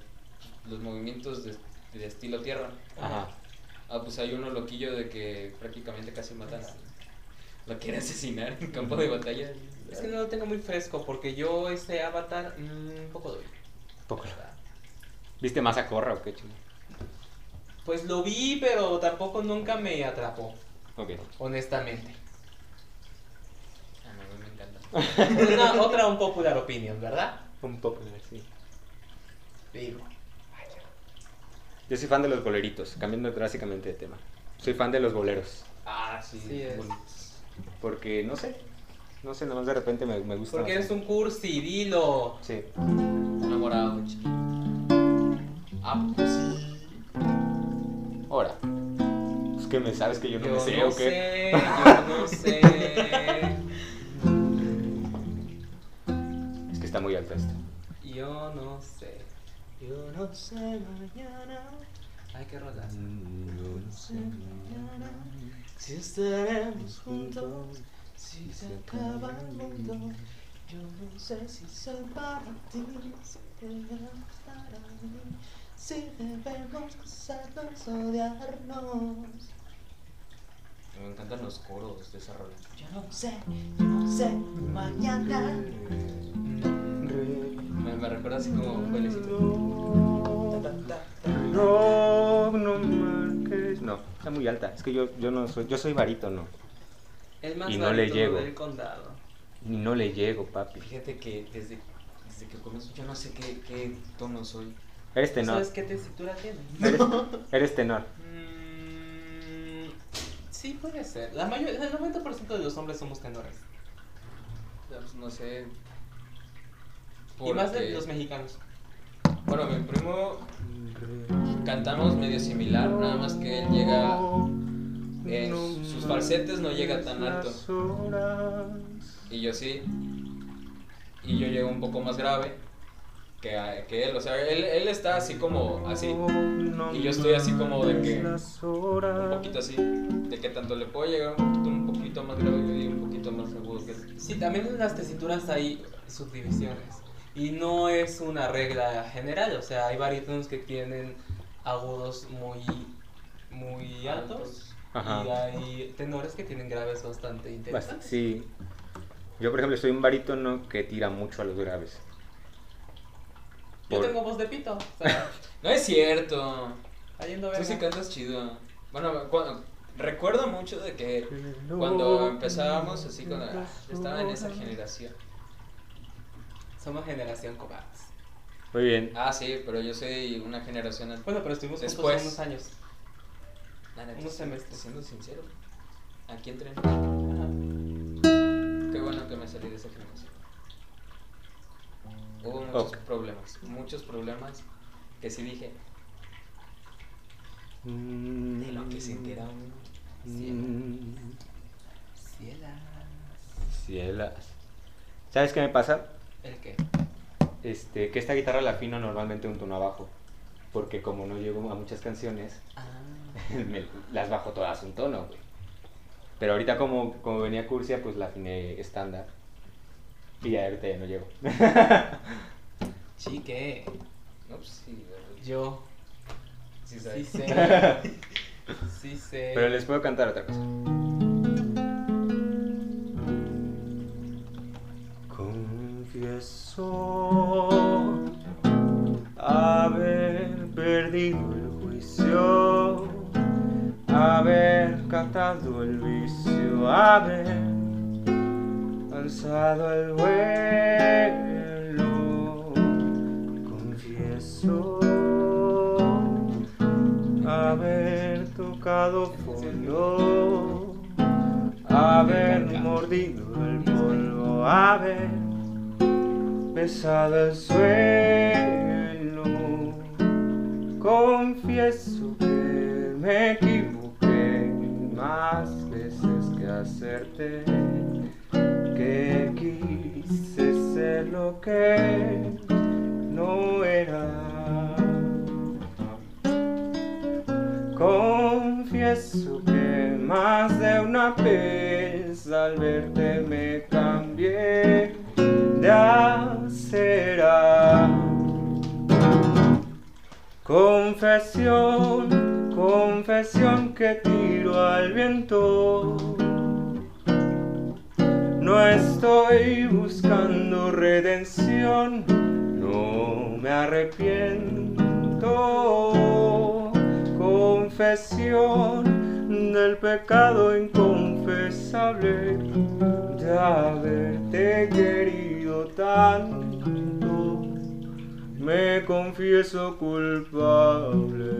los movimientos de, de estilo tierra. Ajá. Ah, pues hay uno loquillo de que prácticamente casi matan a... Lo quiere asesinar en campo de batalla. Es que no lo tengo muy fresco porque yo ese avatar un poco doy. Poco. ¿Viste más a Corra o qué chido? Pues lo vi, pero tampoco nunca me atrapó, Ok. honestamente. Ah, no, a mí me encanta. Una, otra un popular opinion, ¿verdad? Un poco, sí. Digo. Yo soy fan de los boleritos, cambiando drásticamente de tema. Soy fan de los boleros. Ah, sí. Sí es. Porque, no sé, no sé, nomás de repente me, me gusta. Porque eres un cursi, dilo. Sí. Enamorado, chiquito. Ah, pues sí. Ahora. Es que me sabes que yo no Yo me sé no o qué. sé, yo no sé. Es que está muy alto esto. Yo no sé. Yo no sé mañana. Ay, qué rolas. Si estaremos juntos, si se acaba el mundo, yo no sé si soy para ti, si eres para mí, si debemos casarnos odiarnos. Me encantan los coros de esa rola. Yo no sé, yo no sé, mañana. Me, me recuerda así como un bailecito. No, no marques. No, está muy alta. Es que yo, yo no soy, yo soy barítono. El más Y no le llego. del condado. Y no le llego, papi. Fíjate que desde, desde que comienzo yo no sé qué, qué tono soy. Eres tenor. ¿Sabes qué tesitura tiene? Eres, eres tenor. Sí, puede ser. La mayor, el 90% de los hombres somos tenores. Pues, no sé. Y más de los mexicanos. Bueno, mi primo cantamos medio similar, nada más que él llega. En sus falsetes no llega tan alto. Y yo sí. Y yo llego un poco más grave que, que él. O sea, él, él está así como así. Y yo estoy así como de que- Un poquito así. De que tanto le puedo llegar un poquito, un poquito más grave y un poquito más agudo que él. Sí, también en las tesituras hay subdivisiones. Y no es una regla general. O sea, hay barítonos que tienen agudos muy, muy altos. Ajá. Y hay tenores que tienen graves bastante Bast- interesantes. Sí. Yo, por ejemplo, soy un barítono que tira mucho a los graves. Yo tengo voz de pito. O sea, No es cierto. Tú sí cantas chido. Bueno, cu- recuerdo mucho de que cuando empezábamos así con la- estaba en esa generación. Somos generación cobardes. Muy bien. Ah, sí, pero yo soy una generación Bueno, pero estuvimos juntos Después. unos años. La neta, unos semestres. Siendo sincero. Aquí entré. Ajá. Qué bueno que me salí de esa generación. Hubo muchos problemas. Muchos problemas que sí dije. De lo que se entera uno. Mm, Cielas. Cielas. ¿Sabes qué me pasa? ¿El qué? Este, que esta guitarra la afino normalmente un tono abajo. Porque como no llego a muchas canciones, Ah. me- las bajo todas un tono, güey. Pero ahorita como, como venía Cursia, pues la afiné estándar. Y ya ahorita ya no llego. Chique. No, pues sí. Yo sí, sí sé. sí sé. Pero les puedo cantar otra cosa. Confieso haber perdido el juicio, haber captado el vicio, haber alzado el vuelo. Confieso haber tocado fondo, haber mordido el polvo, haber besado el suelo, Confieso que me equivoqué más veces que hacerte, quise ser lo que no era. Confieso que más de una vez al verte me cambié de acera. Confesión, confesión que tiro al viento. No estoy buscando redención, no me arrepiento. Confesión del pecado inconfesable de haberte querido tanto. Me confieso culpable.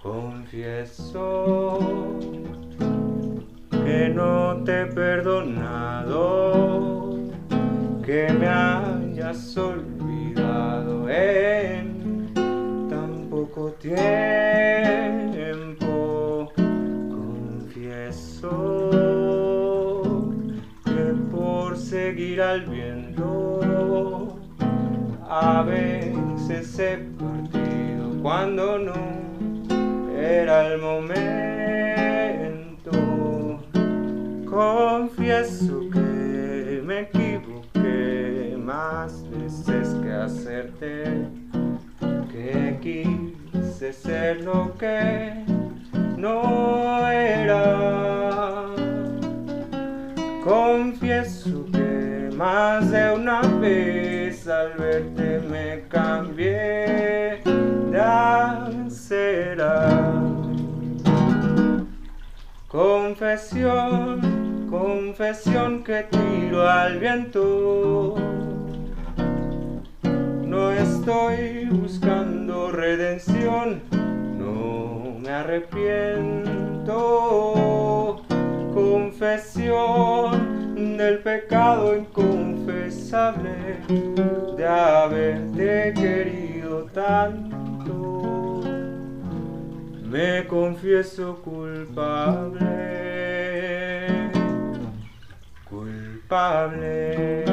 Confieso no te he perdonado, que me hayas olvidado en tan poco tiempo. Confieso que por seguir al viento a veces he partido cuando no era el momento. Confieso que me equivoqué más veces que hacerte, que quise ser lo que no era. Confieso que más de una vez al verte me cambié de acera. Confesión, confesión que tiro al viento. No estoy buscando redención, no me arrepiento. Confesión del pecado inconfesable de haberte querido tanto. Me confieso culpable, culpable,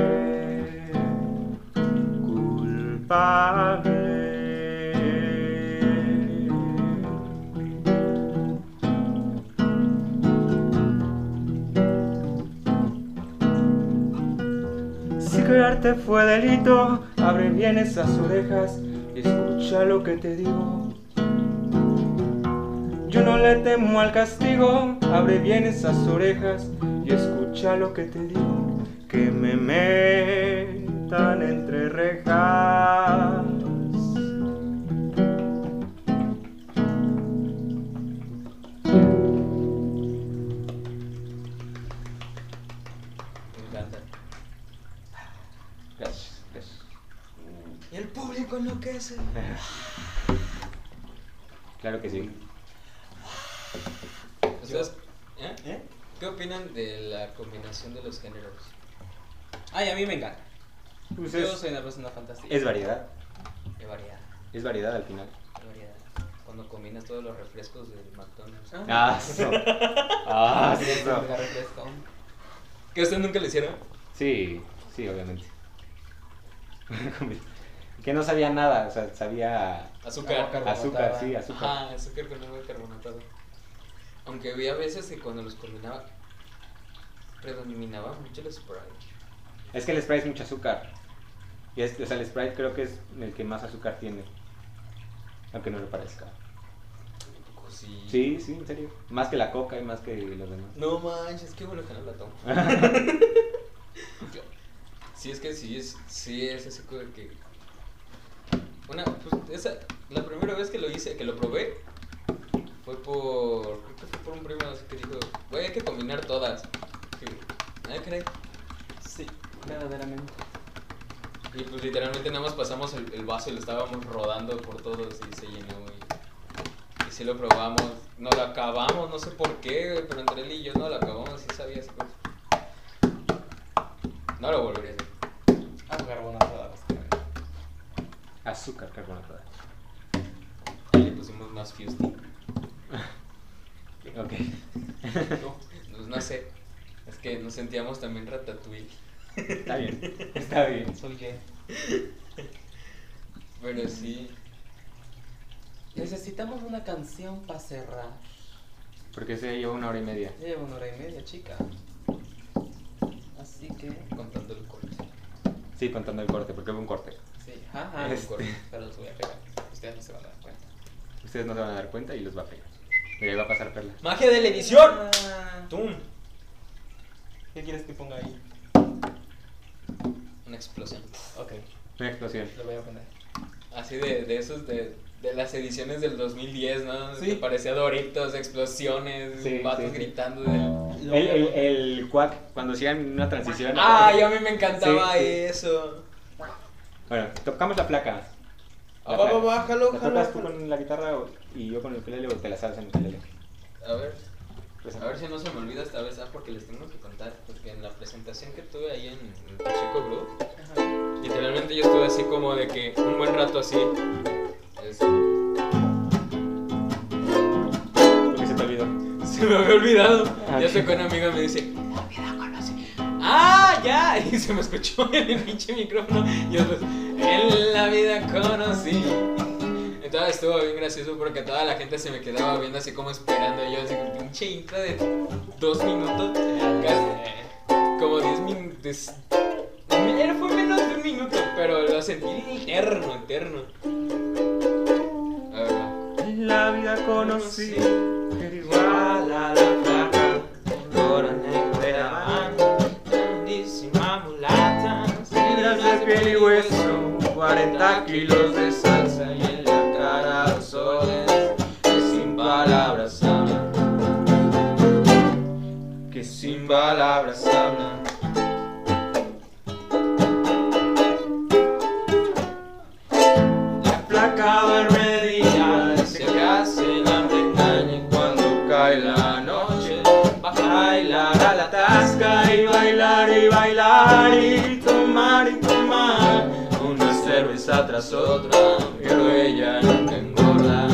culpable. Si crearte fue delito, abre bien esas orejas y escucha lo que te digo. Yo no le temo al castigo, abre bien esas orejas y escucha lo que te digo, que me metan entre rejas. Me encanta. Gracias, gracias. Y el público enloquece. Claro que sí. ¿Ustedes, ¿eh? ¿Eh? ¿Qué opinan de la combinación de los géneros? Ay, a mí me encanta. Pues Yo es, soy una persona fantástica. es variedad, Qué variedad, es variedad al final. qué variedad. Cuando combinas todos los refrescos del McDonald's. Ah. Ah, eso. Ah, Sí, eso. me refresco. ¿Que a usted nunca le hicieron? Sí, sí, obviamente. que no sabía nada, o sea, sabía Azúcar. Agua carbonatada. azúcar, sí, azúcar. Ajá, azúcar con agua carbonatado. Aunque había veces que cuando los combinaba, predominaba mucho el Sprite. Es que el Sprite es mucho azúcar. Y es, o sea, el Sprite creo que es el que más azúcar tiene. Aunque no lo parezca. Sí. Sí, sí, en serio. Más que la coca y más que los demás. No manches, qué bueno que no la tomo. Sí, es que sí es, sí es así que... Una, pues, esa, la primera vez que lo hice, que lo probé, fue por, creo que fue por un primo así que dijo, güey, hay que combinar todas. Ah, caray. Sí, verdaderamente. Y pues literalmente nada más pasamos el, el vaso y lo estábamos rodando por todos y se llenó y, y sí lo probamos. No lo acabamos, no sé por qué, güey, pero entre él y yo no lo acabamos y sabía esa cosa. No lo volvería a hacer. Agua carbonatada. Azúcar carbonatada. Y le pusimos más Fusty. Ok. No, pues no sé. Es que nos sentíamos también ratatouille. Está bien. Está bien. Soy gay. Pero sí. Necesitamos una canción para cerrar. Porque se lleva una hora y media. Ya Lleva una hora y media, chica. Así que. Contando el corte. Sí, contando el corte, porque hubo un corte. Sí, ajá. Este. Pero los voy a pegar. Ustedes no se van a dar cuenta. Ustedes no se van a dar cuenta y los va a pegar. Y ahí va a pasar perla. ¡Magia de la edición! Ah, ¡Tum! ¿Qué quieres que ponga ahí? Una explosión. Ok, Una explosión. lo voy a poner. Así de, de esos de, de las ediciones del 2010, ¿no? Sí. Que parecía Doritos, explosiones, Sí, vatos sí, gritando. de- Lo El, el, el cuac, cuando hacían una transición. ¡Ay, a mí me encantaba Sí, sí. eso! Bueno, tocamos la placa. Ah, va, va, va, jalo, ¿La jalo, tocas tú jalo. con la guitarra o- y yo con el ukelele o te la sabes en el ukelele? A ver, Pues, a ver si no se me olvida esta vez, ah, porque les tengo que contar. Porque en la presentación que tuve ahí en, Pacheco Group, Ajá. literalmente yo estuve así como de que un buen rato así. Es- Porque se te olvidó. Se me había olvidado. Ah, ya sé que una amiga me dice. ¡Ah, ya! Y se me escuchó en el pinche micrófono. Y después, en la vida conocí. Entonces estuvo bien gracioso porque toda la gente se me quedaba viendo así como esperando. Y yo así pinche intro de dos minutos. casi- como diez minutos. Era fue menos de un minuto, pero lo sentí eterno, eterno. A ver, va. En la vida conocí. Igual a la kilos de salsa y en la cara soles que sin palabras hablan, que sin palabras hablan. La flaca duerme día, se hace el hambre engaña y cuando cae la noche va a bailar a la tasca y bailar y bailar y tomar y tomar tras otra, pero ella nunca engorda.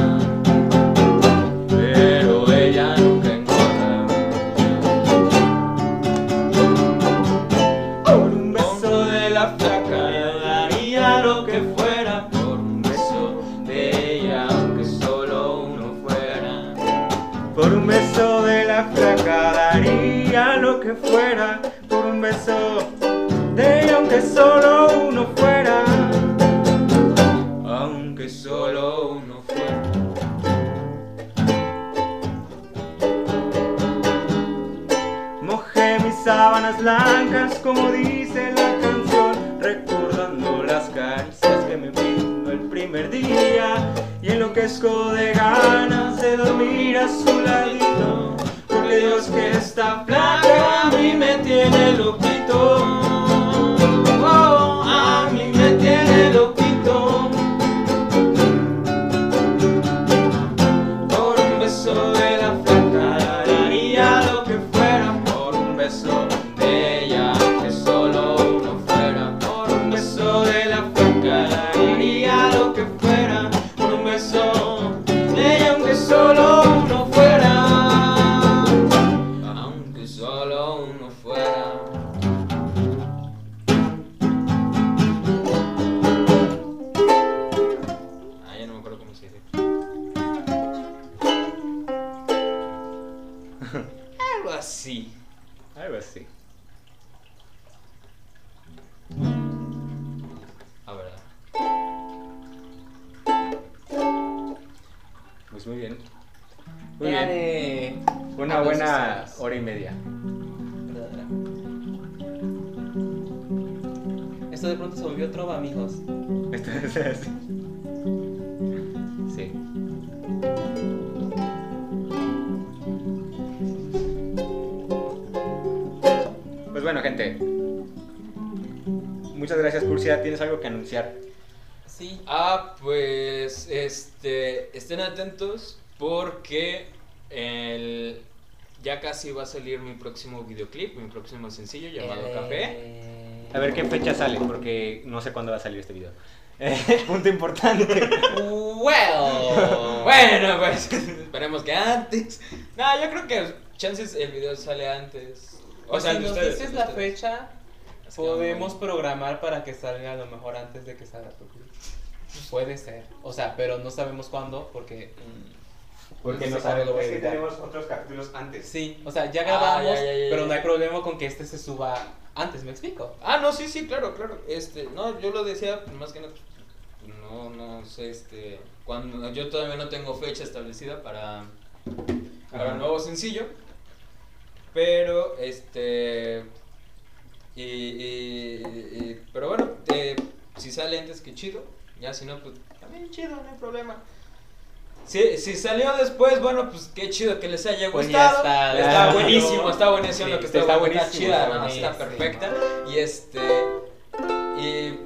Pero ella nunca engorda. Por un beso de la flaca daría lo que fuera Por un beso de ella aunque solo uno fuera Por un beso de la flaca daría lo que fuera. Por un beso de ella, aunque solo uno sábanas como dice la canción, recordando las caricias que me brindó el primer día. Y enloquezco de ganas de dormir a su ladito, porque Dios que está flaca a mí me tiene loquito Oh, a mí me tiene loquito así. Algo así. A ver. Pues muy bien. Muy bien. Dale. Una buena hora y media. Esto de pronto se volvió trova, amigos. Esto es así. Gente. Muchas gracias, Pulsia. ¿Tienes algo que anunciar? Sí. Ah, pues este, estén atentos porque el, ya casi va a salir mi próximo videoclip, mi próximo sencillo llamado Eh, Café. A ver qué fecha sale, porque no sé cuándo va a salir este video. Eh, punto importante. Well. Bueno, pues esperemos que antes. No, yo creo que chances el video sale antes. O sea, si nos ustedes, dices la ustedes. fecha, Es que podemos no- programar para que salga a lo mejor antes de que salga tu clip. Puede ser. O sea, pero no sabemos cuándo porque... Mm. Porque No no cuándo lo Es que tenemos otros capítulos antes. Sí, o sea, ya Ah, grabamos, ya, ya, ya, pero no hay problema con que este se suba antes, ¿me explico? Ah, no, sí, sí, claro, claro. Este, no, yo lo decía más que nada. No, no sé, este. Cuando, yo todavía no tengo fecha establecida para, para Ajá. el nuevo sencillo. Pero, este. Y, y- y- pero bueno, eh, si sale antes que chido. Ya si no, pues también chido, no hay problema. Si, si salió después, bueno, pues qué chido que les haya Pues gustado. está, está ya. buenísimo, está buenísimo Sí, lo que está, está bueno, está buenísimo, chida, está está buenísimo. perfecta. Y este. Y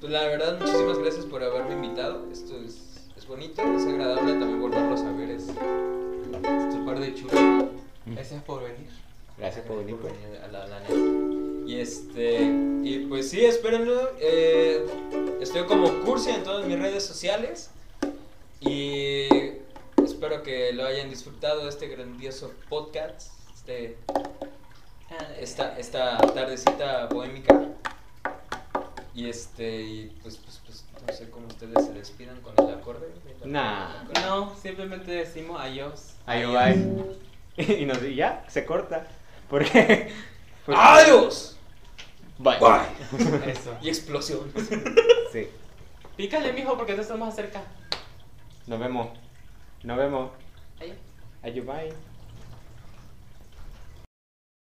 pues la verdad, muchísimas gracias por haberme invitado. Esto es, es bonito, es agradable también volverlos a ver. Es, es un par de chulos. Gracias por venir. Gracias por venir, pues. a la, la. Y este. Y pues sí, espérenlo. eh, estoy como Cursi en todas mis redes sociales. Y espero que lo hayan disfrutado este grandioso podcast. Este, esta, esta tardecita bohémica. Y este, y pues, pues, pues, no sé cómo ustedes se despidan con el acorde. Nah. No, simplemente decimos adiós. Ahí va. Y, nos, y ya, se corta. Porque. porque- ¡Adiós! Bye. Eso. Y explosión. Sí. Pícale, mijo, porque te estás más cerca. Nos vemos. Nos vemos. Adiós. Adiós, bye.